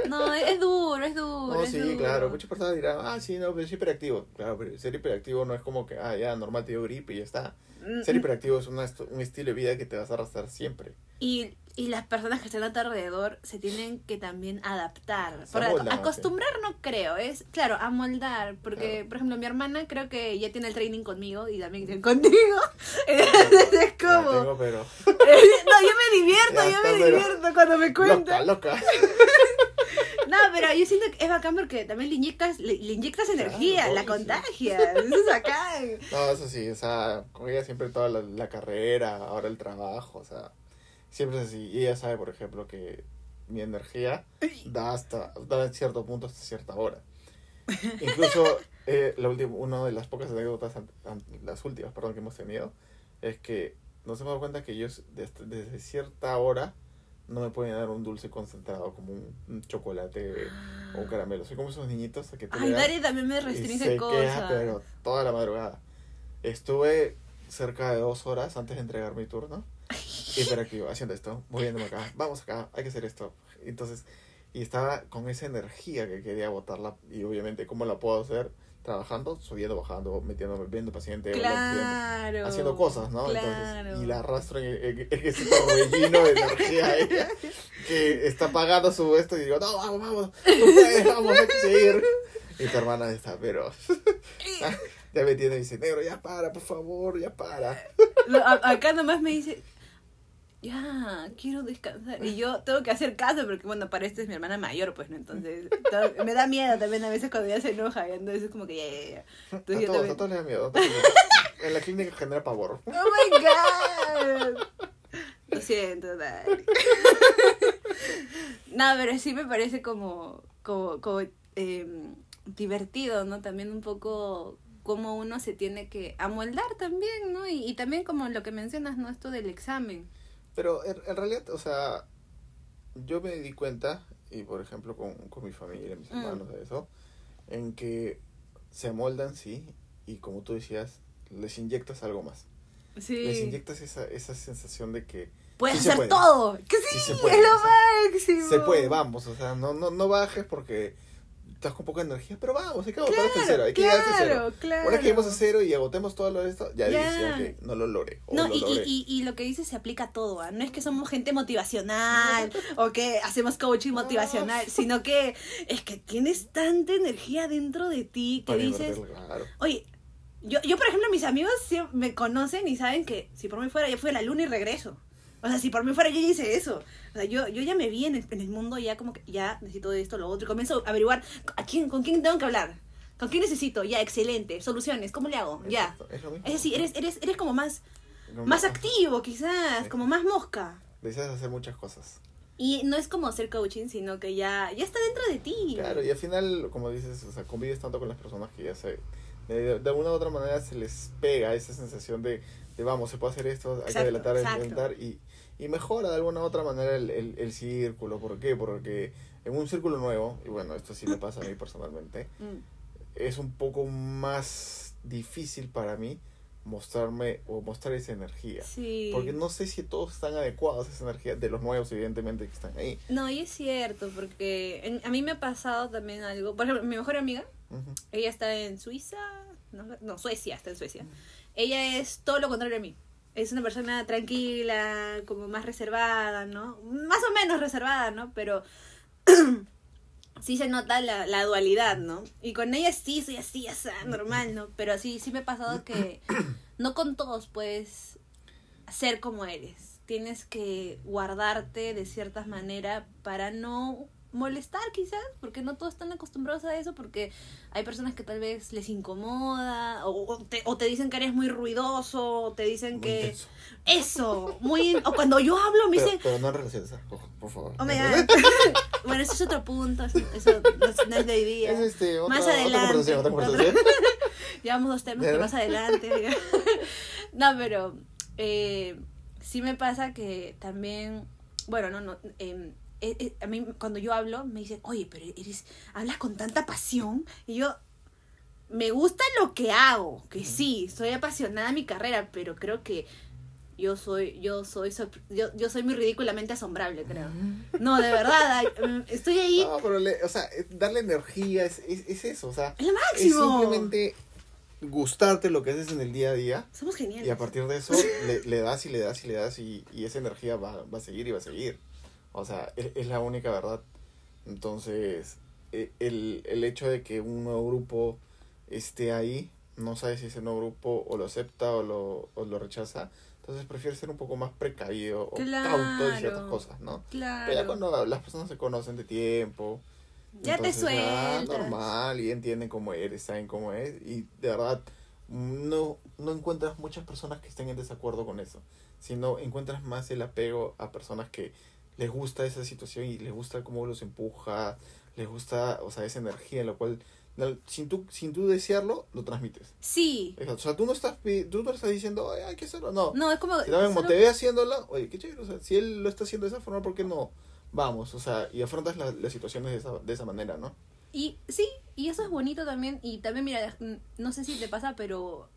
No, es, es duro, es duro. No, es sí, duro. claro. Muchas personas dirán, ah, sí, no, pero es hiperactivo. Claro, pero ser hiperactivo no es como que, ah, ya, normal te dio gripe y ya está. Mm, Ser hiperactivo es una, un estilo de vida que te vas a arrastrar siempre. Y, y las personas que están a tu alrededor se tienen que también adaptar. Por acostumbrar no creo, es, claro, amoldar. Porque, Claro. por ejemplo, mi hermana creo que ya tiene el training conmigo y también tiene contigo. Entonces es como... tengo, pero no, yo me divierto, Ya yo me pero- divierto cuando me loca, cuentan. loca. No, pero yo siento que es bacán porque también le inyectas, le, le inyectas energía, Claro, la contagias. Eso es bacán. No, eso sí, o sea, con ella siempre toda la, la carrera, ahora el trabajo, o sea, siempre es así. Y ella sabe, por ejemplo, que mi energía da hasta, da en cierto punto hasta cierta hora. Incluso, eh, la última, una de las pocas anécdotas, an- an- las últimas, perdón, que hemos tenido, es que nos hemos dado cuenta que ellos desde, desde cierta hora no me pueden dar un dulce concentrado como un, un chocolate o un caramelo. Soy como esos niñitos a que tú Ay, das Dari también me y restringe cosas. queda, pero toda la madrugada. Estuve cerca de dos horas antes de entregar mi turno. Hiperactivo, haciendo esto, moviéndome acá. Vamos acá, hay que hacer esto. Entonces, y estaba con esa energía que quería botarla. Y obviamente, ¿cómo la puedo hacer? Trabajando, subiendo, bajando, metiéndome, viendo paciente, Claro. haciendo cosas, ¿no? Claro. Entonces, y la arrastro en, en- en ese torbellino de energía ella, que está pagando su esto y digo, no, vamos, vamos, puedes, vamos, hay que seguir. Y tu hermana está, pero ya me tiene y dice, negro, ya para, por favor, ya para. Lo- a- acá nomás me dice, ya, quiero descansar. Y yo tengo que hacer caso porque, bueno, para esto es mi hermana mayor, pues, ¿no? Entonces, me da miedo también a veces cuando ella se enoja. y Entonces, es como que ya, ya, ya. A Entonces, yo todos, también- a todos les da miedo. a todos les da miedo. En la clínica genera pavor. ¡Oh, my God! Lo siento, Dari. no, pero sí me parece como, como, como em, divertido, ¿no? También un poco cómo uno se tiene que amoldar también, ¿no? Y, y también como lo que mencionas, ¿no? Esto del examen. Pero en, en realidad, o sea, yo me di cuenta, y por ejemplo con, con mi familia, mis Mm. hermanos, eso, en que se amoldan, sí, y como tú decías, les inyectas algo más. Sí. Les inyectas esa, esa sensación de que Puedes sí hacer puede. todo. Que sí, Sí se puede, es lo máximo. se puede, vamos, o sea, no, no, no bajes porque estás con poca energía, pero vamos, hay que agotar hasta Claro, cero, hay que llegar hasta cero. claro, claro. Una vez que lleguemos a cero y agotemos todo lo de esto, ya, Ya. dices, ya, ok, no lo logré. No, lo y, y, logré. y, y lo que dices se aplica a todo, ¿ah? No es que somos gente motivacional o que hacemos coaching motivacional, sino que es que tienes tanta energía dentro de ti que Para dices, claro. oye, yo, yo por ejemplo, mis amigos me conocen y saben que si por mí fuera, yo fui a la luna y regreso. O sea, si por mí fuera, yo ya hice eso. O sea, yo, yo ya me vi en el, en el mundo ya como que ya necesito esto, lo otro. Y comienzo a averiguar a quién, con quién tengo que hablar. ¿Con quién necesito? Ya, excelente. Soluciones, ¿cómo le hago? Ya. Es lo mismo. Es decir, eres, eres, eres como más, No, más no, activo, quizás, Sí. como más mosca. Deseas hacer muchas cosas. Y no es como hacer coaching, sino que ya, ya está dentro de ti. Claro, y al final, como dices, o sea, convives tanto con las personas que ya se... De, de alguna u otra manera se les pega esa sensación de, de vamos, se puede hacer esto, hay que Exacto, adelantar, que exacto. adelantar, y, y mejora de alguna u otra manera el, el, el círculo. ¿Por qué? Porque en un círculo nuevo, y bueno, esto sí me pasa a mí personalmente, Mm. es un poco más difícil para mí mostrarme o mostrar esa energía. Sí. Porque no sé si todos están adecuados a esa energía, de los nuevos evidentemente que están ahí. No, y es cierto, porque en- a mí me ha pasado también algo. Por ejemplo, mi mejor amiga, Ujú. ella está en Suiza, no, no, Suecia, está en Suecia. Ella es todo lo contrario a mí. Es una persona tranquila, como más reservada, ¿no? Más o menos reservada, ¿no? Pero sí se nota la, la dualidad, ¿no? Y con ella sí soy así, así, normal, ¿no? Pero sí, sí me ha pasado que no con todos, pues, ser como eres. Tienes que guardarte de cierta manera para no molestar quizás, porque no todos están acostumbrados a eso, porque hay personas que tal vez les incomoda, o, o te, o te dicen que eres muy ruidoso, o te dicen Muy que... intenso. Eso, muy... O cuando yo hablo me Pero, dicen... pero no relaciones, por favor. Oh bueno, eso es otro punto, eso, eso no, es, de hoy día. Es este, otra, Más adelante. conversación, otra conversación. Llevamos dos temas que más adelante. no, pero eh, sí me pasa que también, bueno, no, no. eh, eh, eh, a mí cuando yo hablo me dicen, oye, pero eres, hablas con tanta pasión. Y yo, me gusta lo que hago, que sí, soy apasionada de mi carrera, pero creo que yo soy, yo soy, yo, yo soy muy ridículamente asombrable, creo. No, de verdad, mm, estoy ahí. No, pero, le- o sea, darle energía es, es, es eso, o sea, Es lo es máximo. simplemente gustarte lo que haces en el día a día Somos geniales. y a partir de eso le, le das y le das y le das y, y esa energía va, va a seguir y va a seguir. O sea, es, es la única verdad. Entonces, e- el, el hecho de que un nuevo grupo esté ahí, no sabes si ese nuevo grupo o lo acepta o lo, o lo rechaza. Entonces prefiere ser un poco más precavido o cauto de ciertas Claro. cosas, ¿no? Claro. Pero ya cuando las personas se conocen de tiempo, Ya te entonces, ah, sueltas. normal, y entienden cómo eres, saben cómo es, y de verdad no, no encuentras muchas personas que estén en desacuerdo con eso, sino encuentras más el apego a personas que les gusta esa situación y les gusta cómo los empuja, les gusta, o sea, esa energía, lo cual, sin tú, sin tú desearlo, lo transmites. Sí. O sea, tú no estás, tú no estás diciendo, "Ay, hay que hacerlo, no. No, es como. Si también como te ve haciéndola, oye, qué chévere, o sea, si él lo está haciendo de esa forma, ¿por qué no? Vamos, o sea, y afrontas la- las situaciones de esa, de esa manera, ¿no? Y sí, y eso es bonito también. Y también, mira, no sé si te pasa, pero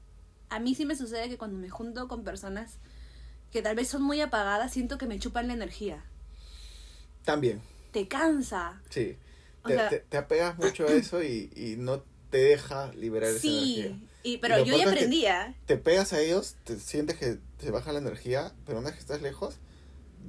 a mí sí me sucede que cuando me junto con personas que tal vez son muy apagadas, siento que me chupan la energía. También, Te cansa. sí. Te, sea- te, te apegas mucho a eso y, y no te deja liberar esa Sí. energía. Y, pero yo ya peor es que- aprendí, ¿ah? Te pegas a ellos, te sientes que te baja la energía, pero una vez que estás lejos,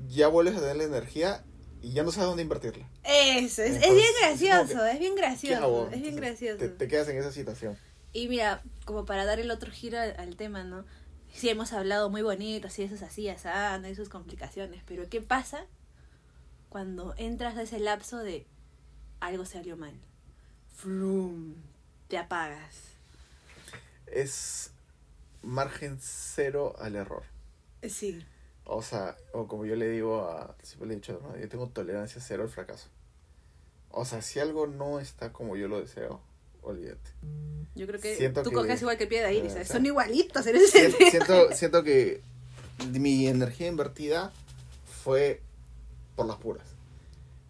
ya vuelves a tener la energía y ya no sabes dónde invertirla. Eso, es, es Entonces, bien es gracioso, que, es bien ¿Qué gracioso. Es bien Entonces, gracioso. Te, te quedas en esa situación. Y mira, como para dar el otro giro al, al tema, ¿no? Sí, hemos hablado muy bonito, así, eso es así, así, no hay sus complicaciones. Pero ¿qué pasa cuando entras a ese lapso de algo salió mal? Frum, te apagas. Es margen cero al error. Sí. O sea, o como yo le digo a, siempre le he dicho, ¿no? yo tengo tolerancia cero al fracaso. O sea, si algo no está como yo lo deseo, olvídate. Yo creo que Siento tú que- coges igual que pie de iris, eh, o sea, son igualitos en ese Sien- sentido. Siento, siento que mi energía invertida fue por las puras.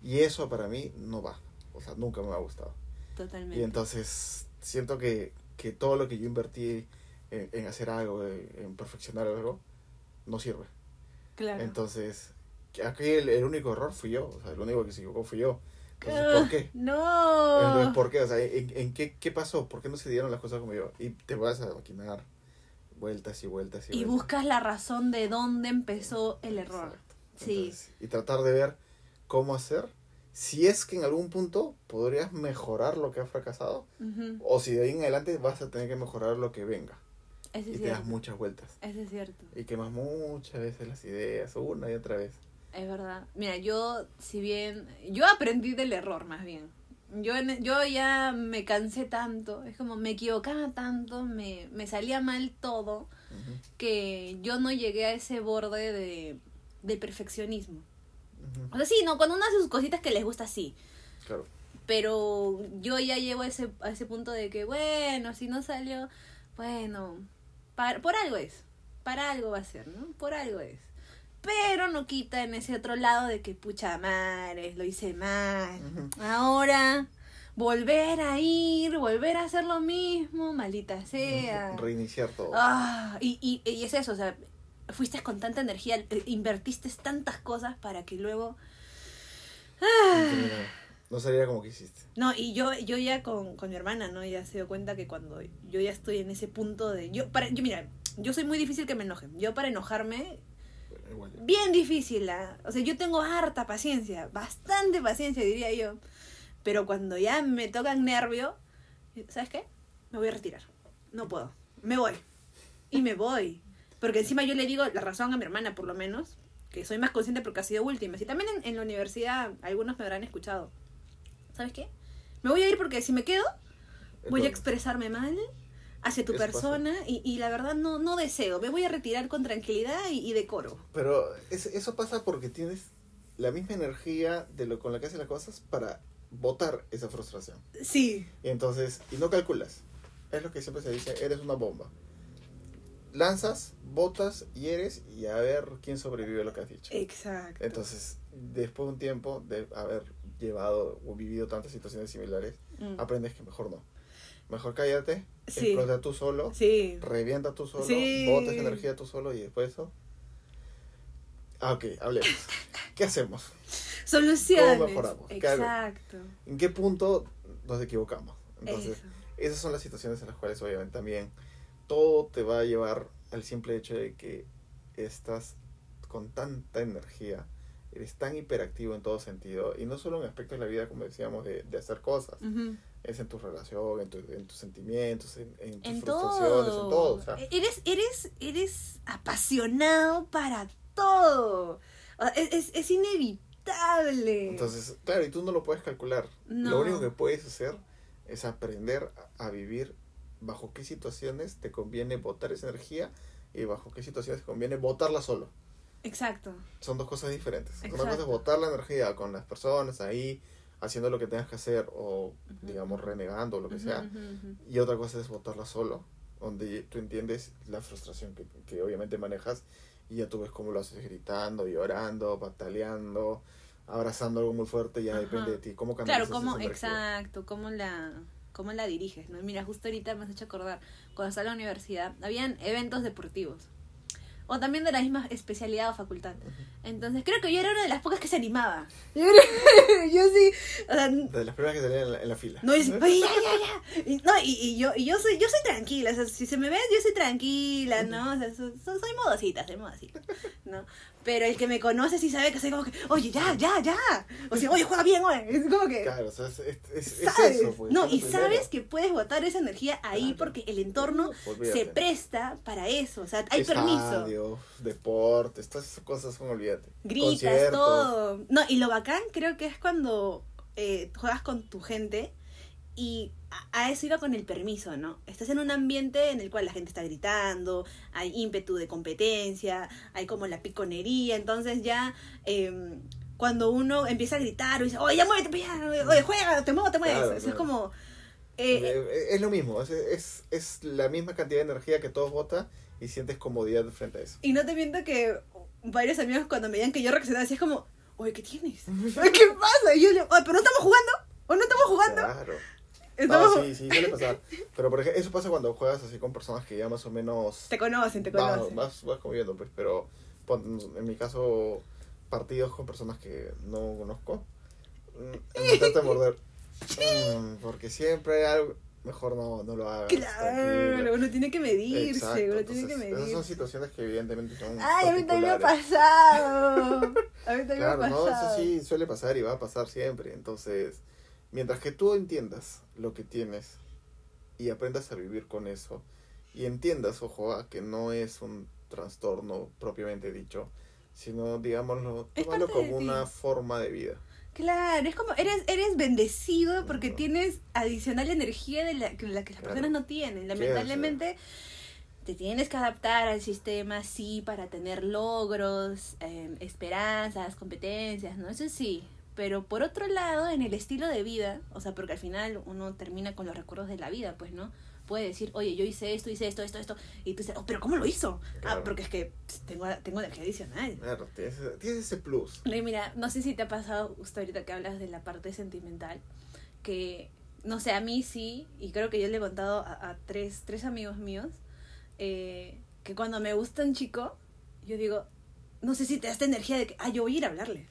Y eso para mí no va. O sea, nunca me ha gustado. Totalmente. Y entonces siento que, que todo lo que yo invertí en, en hacer algo, en, en perfeccionar algo, no sirve. claro. Entonces, aquí el, el único error fui yo. O sea, el único que se equivocó fui yo. Entonces, ¿por qué? No. Entonces, ¿por qué? O sea, ¿en, en qué, qué pasó? ¿Por qué no se dieron las cosas como yo? Y te vas a maquinar vueltas y vueltas y, y vueltas. buscas la razón de dónde empezó el error. Exacto. Sí. Y tratar de ver cómo hacer. Si es que en algún punto podrías mejorar lo que has fracasado, o si de ahí en adelante vas a tener que mejorar lo que venga. Ese y es te das muchas vueltas. Ese es cierto. Y quemas muchas veces las ideas, una y otra vez. Es verdad. Mira, yo, si bien. Yo aprendí del error, más bien. Yo, en- yo ya me cansé tanto. Es como me equivocaba tanto, me, me salía mal todo, que yo no llegué a ese borde de, de perfeccionismo. O sea, sí, no, cuando uno hace sus cositas que les gusta, sí. Claro. Pero yo ya llego a ese, a ese punto de que, bueno, si no salió, bueno, par- por algo es. Para algo va a ser, ¿no? Por algo es. Pero no quita en ese otro lado de que, pucha madre, lo hice mal. Ahora, volver a ir, volver a hacer lo mismo, maldita sea. Reiniciar todo. Ah, y, y, y es eso, o sea, fuiste con tanta energía, eh, invertiste tantas cosas para que luego... No, no salía como que hiciste. No, y yo, yo ya con, con mi hermana, ¿no? Ya se dio cuenta que cuando yo ya estoy en ese punto de... Yo, para, yo mira, yo soy muy difícil que me enojen. Yo para enojarme, Bueno, bien difícil. ¿ah? O sea, yo tengo harta paciencia, bastante paciencia, diría yo. Pero cuando ya me tocan nervio, ¿sabes qué? Me voy a retirar. No puedo. Me voy. Y me voy. Porque encima yo le digo la razón a mi hermana, por lo menos, que soy más consciente porque ha sido última. Y también en, en la universidad algunos me habrán escuchado. ¿Sabes qué? Me voy a ir porque si me quedo, voy a expresarme mal hacia tu Eso persona y, y la verdad no, no deseo. Me voy a retirar con tranquilidad y, y decoro. Pero es- eso pasa porque tienes la misma energía de lo con la que haces las cosas para botar esa frustración. Sí. Y entonces, y no calculas. Es lo que siempre se dice, eres una bomba. Lanzas, botas, hieres y a ver quién sobrevive a lo que has dicho. Exacto. Entonces, después de un tiempo de haber llevado o vivido tantas situaciones similares, Mm. aprendes que mejor no. Mejor cállate, Sí. explota tú solo, Sí. revienta tú solo, Sí. botas energía tú solo y después eso. Ah, ok, hablemos. ¿Qué hacemos? Soluciones. ¿Cómo mejoramos? Exacto. ¿En qué punto nos equivocamos? Entonces, Eso. esas son las situaciones en las cuales obviamente también todo te va a llevar al simple hecho de que estás con tanta energía, eres tan hiperactivo en todo sentido, y no solo en aspectos de la vida, como decíamos, de, de hacer cosas, es en tu relación, en, tu- en tus sentimientos, en, en tus En frustraciones, todo. en todo. O sea, Eres, eres, eres apasionado para todo. Es, es, es inevitable. entonces, claro, y tú no lo puedes calcular. No. Lo único que puedes hacer es aprender a, a vivir bajo qué situaciones te conviene botar esa energía y bajo qué situaciones te conviene botarla solo. Exacto. son dos cosas diferentes. Una cosa Exacto. es botar la energía con las personas ahí, haciendo lo que tengas que hacer o, Ujú. digamos, renegando o lo que sea. Y otra cosa es botarla solo, donde tú entiendes la frustración que, que obviamente manejas y ya tú ves cómo lo haces gritando, llorando, pataleando, abrazando algo muy fuerte, ya Ajá. depende de ti. ¿Cómo Claro, canalizas cómo, esa exacto, cómo la, cómo la diriges, ¿no? Mira, justo ahorita me has hecho acordar, cuando estaba en la universidad, habían eventos deportivos. O también de la misma especialidad o facultad. Entonces, creo que yo era una de las pocas que se animaba. Yo, era- yo sí, o sea, De las primeras que salían en la, en la fila. no, es, oye, ya, ya, ya. Y, no, y, y yo, y yo soy, yo soy tranquila, o sea, si se me ve, yo soy tranquila, ¿no? O sea, so- so- soy modosita, soy modosita, ¿no? Pero el que me conoce sí sabe que soy como que, oye, ya, ya, ya. O sea, oye, juega bien, oye. Es como que, Claro, o sea, es, eso. Pues, no, y sabes que puedes botar esa energía ahí Claro. porque el entorno Olvídate. se presta para eso, o sea, hay permiso. Estadios, deportes, todas esas cosas son, olvídate. Gritas, Conciertos. todo. No, y lo bacán creo que es cuando eh, juegas con tu gente y a, eso iba con el permiso, ¿no? Estás en un ambiente en el cual la gente está gritando, hay ímpetu de competencia, hay como la piconería, entonces ya eh, cuando uno empieza a gritar o dice, oye, ya muévete, pues ya, oye, juega, te muevo, te mueves. Claro, Eso es como... eh, Eh, es lo mismo, es, es, es la misma cantidad de energía que todos votan y sientes comodidad frente a eso. Y no te miento que varios amigos cuando me veían que yo reaccionaba así es como, oye, ¿qué tienes? ¿Qué pasa? Y yo le, pero no estamos jugando. ¿O no estamos jugando? Claro. Estamos... No, sí, sí, suele pasar. Pero por ejemplo, eso pasa cuando juegas así con personas que ya más o menos Te conocen, te vas, conocen. vas, vas conviviendo, pues, pero en mi caso, partidos con personas que no conozco, me trata de morder. Mm, porque siempre hay algo, mejor no, no lo hagas. Claro, uno tiene que medirse, Exacto, uno tiene que entonces, Esas son situaciones que evidentemente son Ay, a mí también me ha pasado. A mí también Claro, me ha no, pasado. eso sí suele pasar y va a pasar siempre. Entonces, mientras que tú entiendas lo que tienes y aprendas a vivir con eso y entiendas, ojo, a que no es un trastorno propiamente dicho, sino, digámoslo, tómalo como una forma de vida. Claro, es como, eres, eres bendecido porque tienes adicional energía de la, que la que las Claro. personas no tienen. Lamentablemente te tienes que adaptar al sistema, sí, para tener logros, eh, esperanzas, competencias, ¿no? Eso sí. Pero por otro lado, en el estilo de vida, o sea, porque al final uno termina con los recuerdos de la vida, pues, ¿no? Puede decir, oye, yo hice esto, hice esto, esto, esto, y tú dices, oh, pero ¿cómo lo hizo? Ah, porque es que tengo, tengo energía adicional. Claro, tienes, tienes ese plus. Y mira, no sé si te ha pasado justo ahorita que hablas de la parte sentimental, que, no sé, a mí sí, y creo que yo le he contado a, a tres, tres amigos míos, eh, que cuando me gusta un chico, yo digo, no sé si te da esta energía de que, ah, yo voy a ir a hablarle.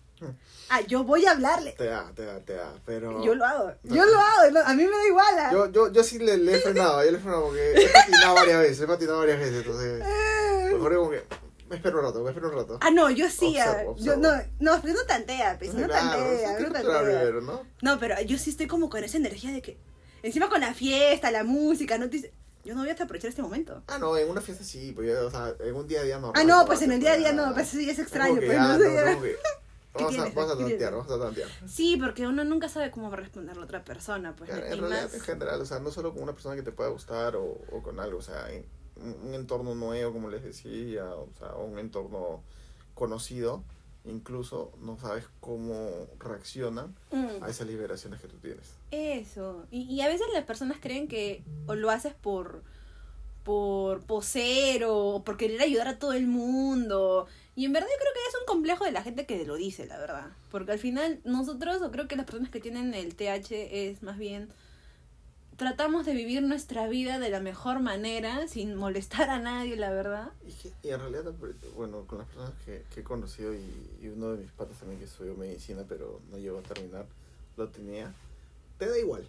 Ah, yo voy a hablarle. Te da, te da, te da, pero... Yo lo hago, No. yo lo hago, no, a mí me da igual. ah. Yo, yo, yo sí le, le he frenado, yo le he frenado porque he patinado varias veces, he patinado varias veces, entonces... Eh. Mejor digo que me espero un rato, me espero un rato. Ah, no, yo sí, ah, Observo, yo no, observo. no, pero no tantea, pues, no Claro, tantea, no que hablar tantea. primero, ¿no? No, pero yo sí estoy como con esa energía de que, encima con la fiesta, la música, no te yo no voy a aprovechar este momento. Ah, no, en una fiesta sí, pues, o sea, en un día a día no. Ah, no, pues en el día a día no, pues sí es extraño, Como pues no sé. Vamos a, tantear, vamos a tantear. Sí, porque uno nunca sabe cómo va a responder la otra persona, pues. Claro, en realidad, más- en general, o sea, no solo con una persona que te pueda gustar o, o con algo, o sea, en un, entorno nuevo, como les decía, o sea, un entorno conocido, incluso no sabes cómo reaccionan Mm. a esas liberaciones que tú tienes. Eso. Y, y a veces las personas creen que o lo haces por por poser o por querer ayudar a todo el mundo. Y en verdad yo creo que es un complejo de la gente que lo dice, la verdad. Porque al final nosotros, o creo que las personas que tienen el TH es más bien tratamos de vivir nuestra vida de la mejor manera, sin molestar a nadie, la verdad. Y, que- y en realidad, bueno, con las personas que, que he conocido y, y uno de mis patas también que estudió medicina, pero no llegó a terminar, lo tenía, te da igual.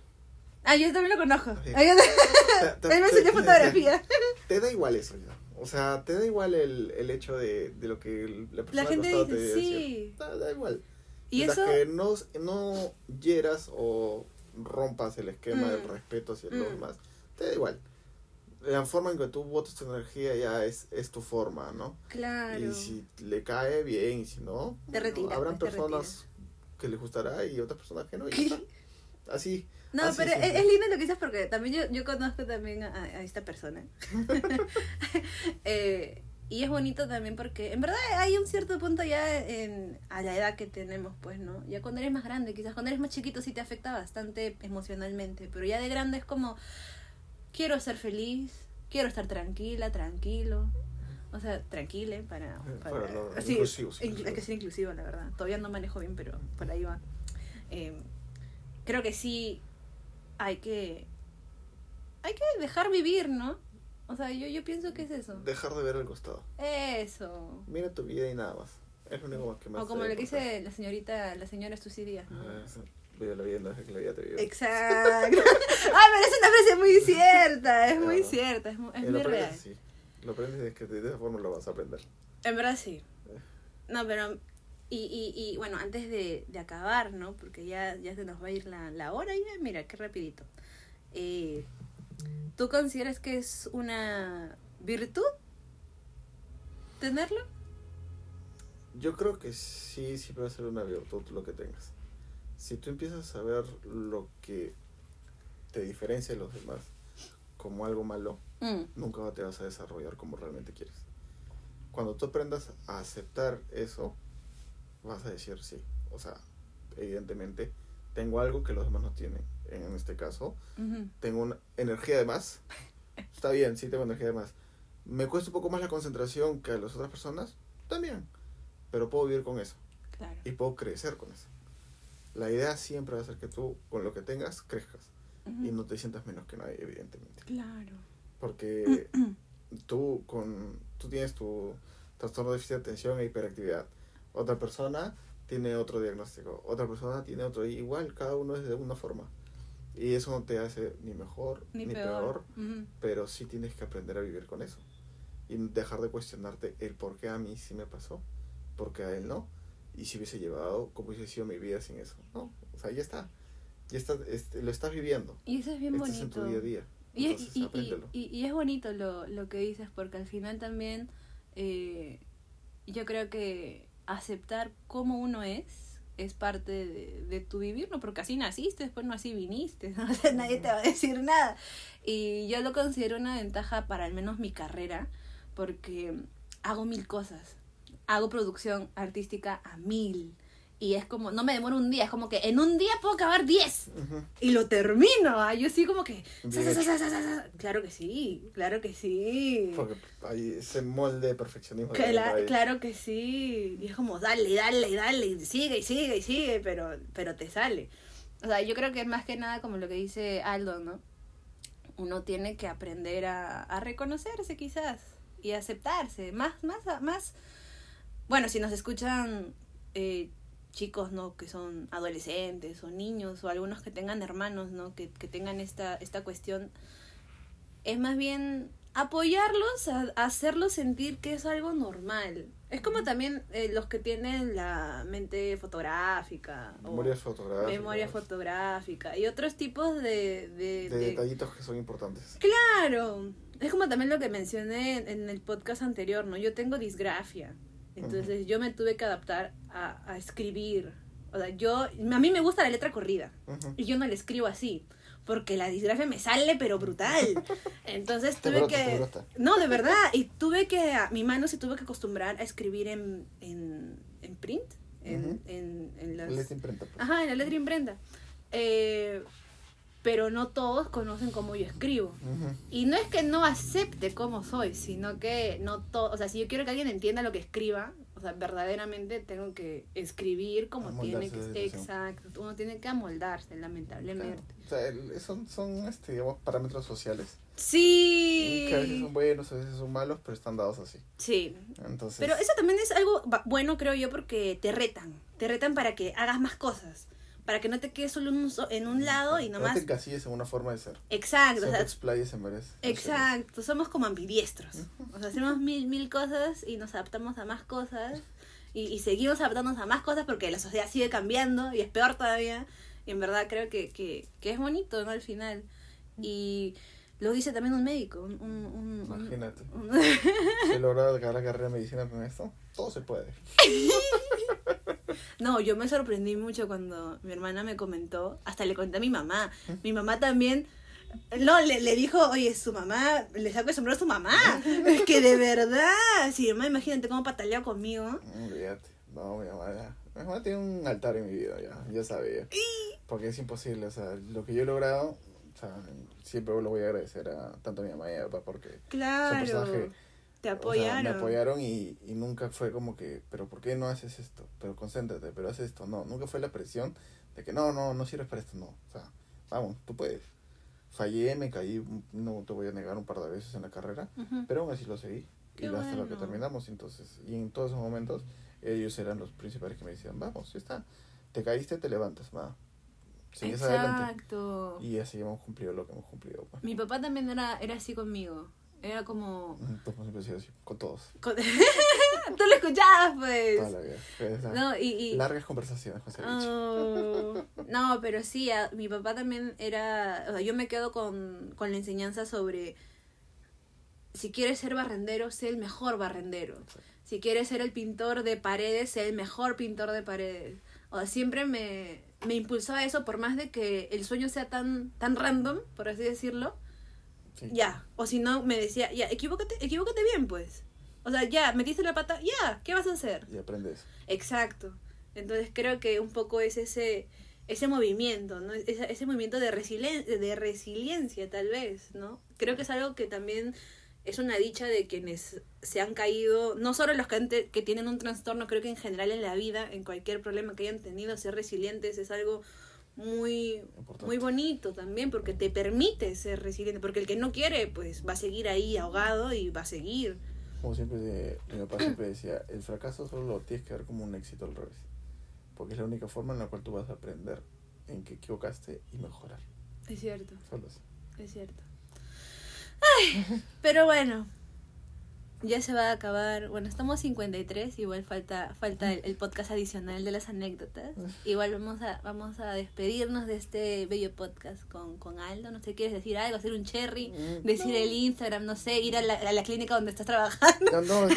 Ah, yo también lo conozco. Ah, Él me enseñó fotografía. Te da igual eso ya. O sea, te da igual el, el hecho de, de lo que la persona La gente dice, te sí. Da, da igual. Y Mientras eso... que no, no hieras o rompas el esquema del Mm. respeto hacia los Mm. demás, te da igual. La forma en que tú botas tu energía ya es, es tu forma, ¿no? Claro. Y si le cae bien y si no, Te retira, habrán te personas que les gustará y otras personas que no. y. Así. No, pero es, lindo lo que dices porque también yo, yo conozco también a, a esta persona. Eh, y es bonito también porque en verdad hay un cierto punto ya en, a la edad que tenemos, pues, ¿no? Ya cuando eres más grande, quizás cuando eres más chiquito sí te afecta bastante emocionalmente, pero ya de grande es como, quiero ser feliz, quiero estar tranquila, tranquilo. O sea, tranquile para... Eh, para para lo- sí, inclusivo, sí, hay que ser inclusivo, la verdad. Todavía no manejo bien, pero por ahí va. Eh, creo que sí hay que hay que dejar vivir, ¿no? O sea, yo, yo pienso que es eso. Dejar de ver al costado. Eso. Mira tu vida y nada más. Es lo único que más O como lo que dice la señorita, la señora Estuci Díaz, ¿no? Ah, eso. Vive la vida, que la vida te. Exacto. Ay, pero es una frase muy cierta, es muy cierta, es, mu- es muy real. así. Lo aprendes es que de esa forma lo vas a aprender. En verdad sí. No, pero... Y, y, y bueno, antes de, de acabar, ¿no? Porque ya, ya se nos va a ir la, la hora y ya, mira, qué rapidito. Eh, ¿Tú consideras que es una virtud tenerlo? Yo creo que sí, sí puede ser una virtud lo que tengas. Si tú empiezas a ver lo que te diferencia de los demás como algo malo, Mm, nunca te vas a desarrollar como realmente quieres. Cuando tú aprendas a aceptar eso, vas a decir sí. O sea, evidentemente, tengo algo que los demás no tienen. En este caso, ujú. tengo una energía de más. Está bien, sí tengo energía de más. ¿Me cuesta un poco más la concentración que a las otras personas? También. Pero puedo vivir con eso. Claro. Y puedo crecer con eso. La idea siempre va a ser que tú, con lo que tengas, crezcas. Y no te sientas menos que nadie, evidentemente. Claro. Porque tú, con, tú tienes tu trastorno de déficit de atención e hiperactividad. Otra persona tiene otro diagnóstico. Otra persona tiene otro. Igual, cada uno es de una forma. Y eso no te hace ni mejor Ni, ni, peor. peor Ujú. pero sí tienes que aprender a vivir con eso y dejar de cuestionarte el por qué a mí sí me pasó, por qué a él no, y si hubiese llevado, cómo hubiese sido mi vida sin eso, ¿no? O sea, ya está, ya está, este, lo estás viviendo, Y eso es bien estás en bonito. tu día a día, Y, es- entonces y, y, y- y es bonito lo, lo que dices, porque al final también eh, yo creo que aceptar cómo uno es es parte de, tu vivir, ¿no? Porque así naciste, después no así viniste, ¿no? O sea, nadie te va a decir nada. Y yo lo considero una ventaja para al menos mi carrera, porque hago mil cosas. Hago producción artística a mil. Y es como, no me demoro un día, es como que en un día puedo acabar diez Ujú. y lo termino. ah, Yo sí como que... Sa, sa, sa. Claro que sí, claro que sí. Porque hay ese molde de perfeccionismo. que Cla- claro que sí. Y es como, dale, dale, dale, y sigue, y sigue, y sigue, pero, pero te sale. O sea, yo creo que más que nada como lo que dice Aldo, ¿no? Uno tiene que aprender a, a reconocerse quizás y aceptarse. Más, más, más... Bueno, si nos escuchan eh, chicos, ¿no? Que son adolescentes o niños o algunos que tengan hermanos, ¿no? Que, que tengan esta, esta cuestión, es más bien apoyarlos, a, a hacerlos sentir que es algo normal. Es como también eh, los que tienen la mente fotográfica. Memoria fotográfica. memoria fotográfica. Y otros tipos de... De de, de- detallitos que son importantes. Claro. Es como también lo que mencioné en, en el podcast anterior, ¿no? Yo tengo disgrafia. Entonces yo me tuve que adaptar a, a escribir. O sea, yo... A mí me gusta la letra corrida. Y yo no la escribo así. Porque la disgrafia me sale, pero brutal. Entonces tuve brota, que. No, de verdad. Y tuve que. a- Mi mano se tuvo que acostumbrar a escribir en, en, en print. En, Ujú. en, en las. Letra imprenta. pues. Ajá, en la letra imprenta. Eh, pero no todos conocen cómo yo escribo. Ujú. Y no es que no acepte cómo soy, sino que no todo. O sea, si yo quiero que alguien entienda lo que escriba, o sea, verdaderamente tengo que escribir como tiene Amoldarse que. situación. Exacto. Uno tiene que amoldarse, lamentablemente. O sea, son, son este, digamos, parámetros sociales. Sí. Que a veces son buenos, a veces son malos, pero están dados así. Sí. Entonces, Pero eso también es algo bueno, creo yo, porque te retan. Te retan para que hagas más cosas. Para que no te quedes solo en un, so- en un lado y no nomás. te encasilles en una forma de ser. Exacto. o Siempre sea, explayes en varias. exacto. Somos como ambidiestros. O sea, hacemos mil, mil cosas y nos adaptamos a más cosas. Y, y seguimos adaptándonos a más cosas porque la sociedad sigue cambiando y es peor todavía. Y en verdad creo que, que, que es bonito, ¿no? Al final. Y lo dice también un médico. Un, un- Imagínate. un- logrado acabar la carrera de medicina con esto, todo se puede. No, yo me sorprendí mucho cuando mi hermana me comentó, hasta le conté a mi mamá. Mi mamá también, no, le, le dijo, oye, su mamá, le saco el sombrero a su mamá. Es que de verdad, si mamá, imagínate cómo pataleó conmigo. No, Olvídate. No, mi mamá ya. Mi mamá tiene un altar en mi vida, ya. Ya sabía. Porque es imposible. O sea, lo que yo he logrado, o sea, siempre lo voy a agradecer a tanto a mi mamá y a mi papá porque son Claro, que te O sea, apoyaron. me apoyaron y, y nunca fue como que, pero ¿por qué no haces esto? Pero concéntrate, pero haces esto. No, nunca fue la presión de que no, no, no sirves para esto, no. O sea, vamos, tú puedes. Fallé, me caí, no te voy a negar un par de veces en la carrera, Ujú. pero aún así lo seguí. Qué y hasta lo que bueno. terminamos, entonces. Y en todos esos momentos, ellos eran los principales que me decían, vamos, ya está. Te caíste, te levantas, va. Sigues adelante. Exacto. Y así hemos cumplido lo que hemos cumplido. pues. Mi papá también era, era así conmigo. Era como... Así, con todos. con- Tú lo escuchabas, pues. Toda la vida. Pues, o sea, No, y, y... Largas conversaciones con ese. Oh, no, pero sí, a- mi papá también era, o sea, yo me quedo con, con la enseñanza sobre si quieres ser barrendero, sé el mejor barrendero. Si quieres ser el pintor de paredes, sé el mejor pintor de paredes. O sea, siempre me, me impulsó a eso, por más de que el sueño sea tan, tan random, por así decirlo, Sí. ya. O si no, me decía, ya, equivócate, equivócate bien, pues. O sea, ya, metiste la pata, ya, ¿qué vas a hacer? Y aprendes. Exacto. Entonces creo que un poco es ese ese movimiento, ¿no? Ese, ese movimiento de, resilien- de resiliencia, tal vez, ¿no? Creo que es algo que también es una dicha de quienes se han caído, no solo los que, que tienen un trastorno, creo que en general en la vida, en cualquier problema que hayan tenido, ser resilientes es algo muy, Importante. muy bonito también, porque te permite ser resiliente, porque el que no quiere, pues va a seguir ahí ahogado y va a seguir. Como siempre, de- mi papá siempre decía, el fracaso solo lo tienes que ver como un éxito al revés. Porque es la única forma en la cual tú vas a aprender en que equivocaste y mejorar. Es cierto. Solo así. Es cierto. Ay, pero bueno, ya se va a acabar. Bueno, estamos 53, igual falta falta el, el podcast adicional de las anécdotas. Igual vamos a vamos a despedirnos de este bello podcast con, con Aldo. No sé, ¿quieres decir algo? Hacer un cherry, Mm, decir el Instagram, no sé, ir a la, a la clínica donde estás trabajando. No, no,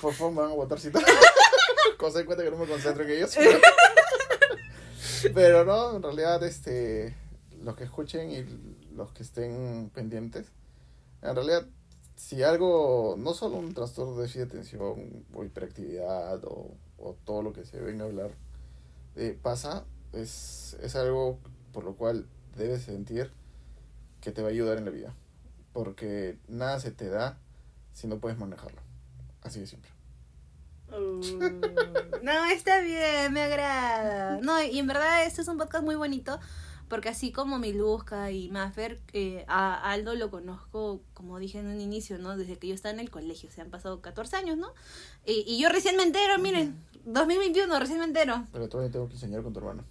por favor, me van a botar cita. Cosa en cuenta que no me concentro en ellos. Pero no, en realidad, este, los que escuchen y los que estén pendientes, en realidad, si algo, no solo un trastorno de déficit atención o hiperactividad o, o todo lo que se venga a hablar eh, pasa, es, es algo por lo cual debes sentir que te va a ayudar en la vida. Porque nada se te da si no puedes manejarlo. Así de simple. Uh, no, está bien, me agrada. No, y en verdad este es un podcast muy bonito porque así como Miluska y Maffer, eh, a Aldo lo conozco, como dije en un inicio, ¿no? Desde que yo estaba en el colegio, se han pasado 14 años, ¿no? Y, y yo recién me entero, miren, 2021, recién me entero. Pero todavía tengo que enseñar con tu hermano.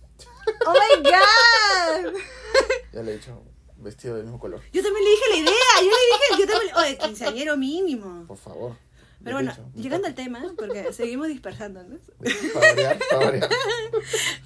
¡Oh, my God! Ya le he dicho, vestido del mismo color. Yo también le dije la idea, yo le dije, yo también, oye, quinceañero mínimo. Por favor. Pero bueno, llegando al tema, porque seguimos dispersándonos. Para variar.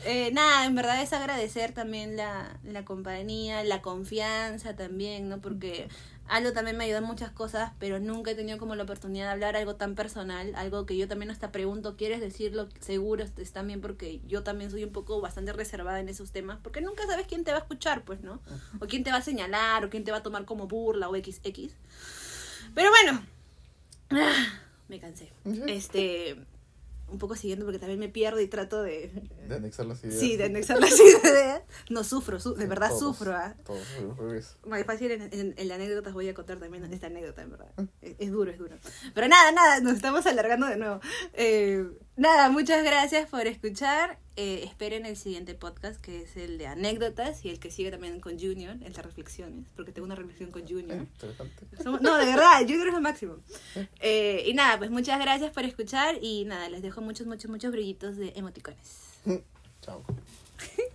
Eh, nada, en verdad es agradecer también la, la compañía, la confianza también, ¿no? Porque algo también me ayudó en muchas cosas, pero nunca he tenido como la oportunidad de hablar algo tan personal, algo que yo también hasta pregunto, ¿quieres decirlo? Seguro es también porque yo también soy un poco bastante reservada en esos temas, porque nunca sabes quién te va a escuchar, pues, ¿no? O quién te va a señalar, o quién te va a tomar como burla o XX. Pero bueno, me cansé. Este, un poco siguiendo porque también me pierdo y trato de... De anexar las ideas. Sí, de anexar las ideas. No sufro, su- de verdad Todos, sufro. ¿ah? Todos, que es- Más fácil en, en, en la anécdota voy a contar también esta anécdota, en verdad. Es, es duro, es duro. Pero nada, nada, nos estamos alargando de nuevo. Eh, nada, muchas gracias por escuchar. Eh, esperen el siguiente podcast, que es el de anécdotas y el que sigue también con Junior, el de reflexiones, porque tengo una reflexión con eh, Junior. interesante. Somos- no, de verdad, Junior es lo máximo. Eh, y nada, pues muchas gracias por escuchar y nada, les dejo muchos, muchos, muchos brillitos de emoticones. Chao.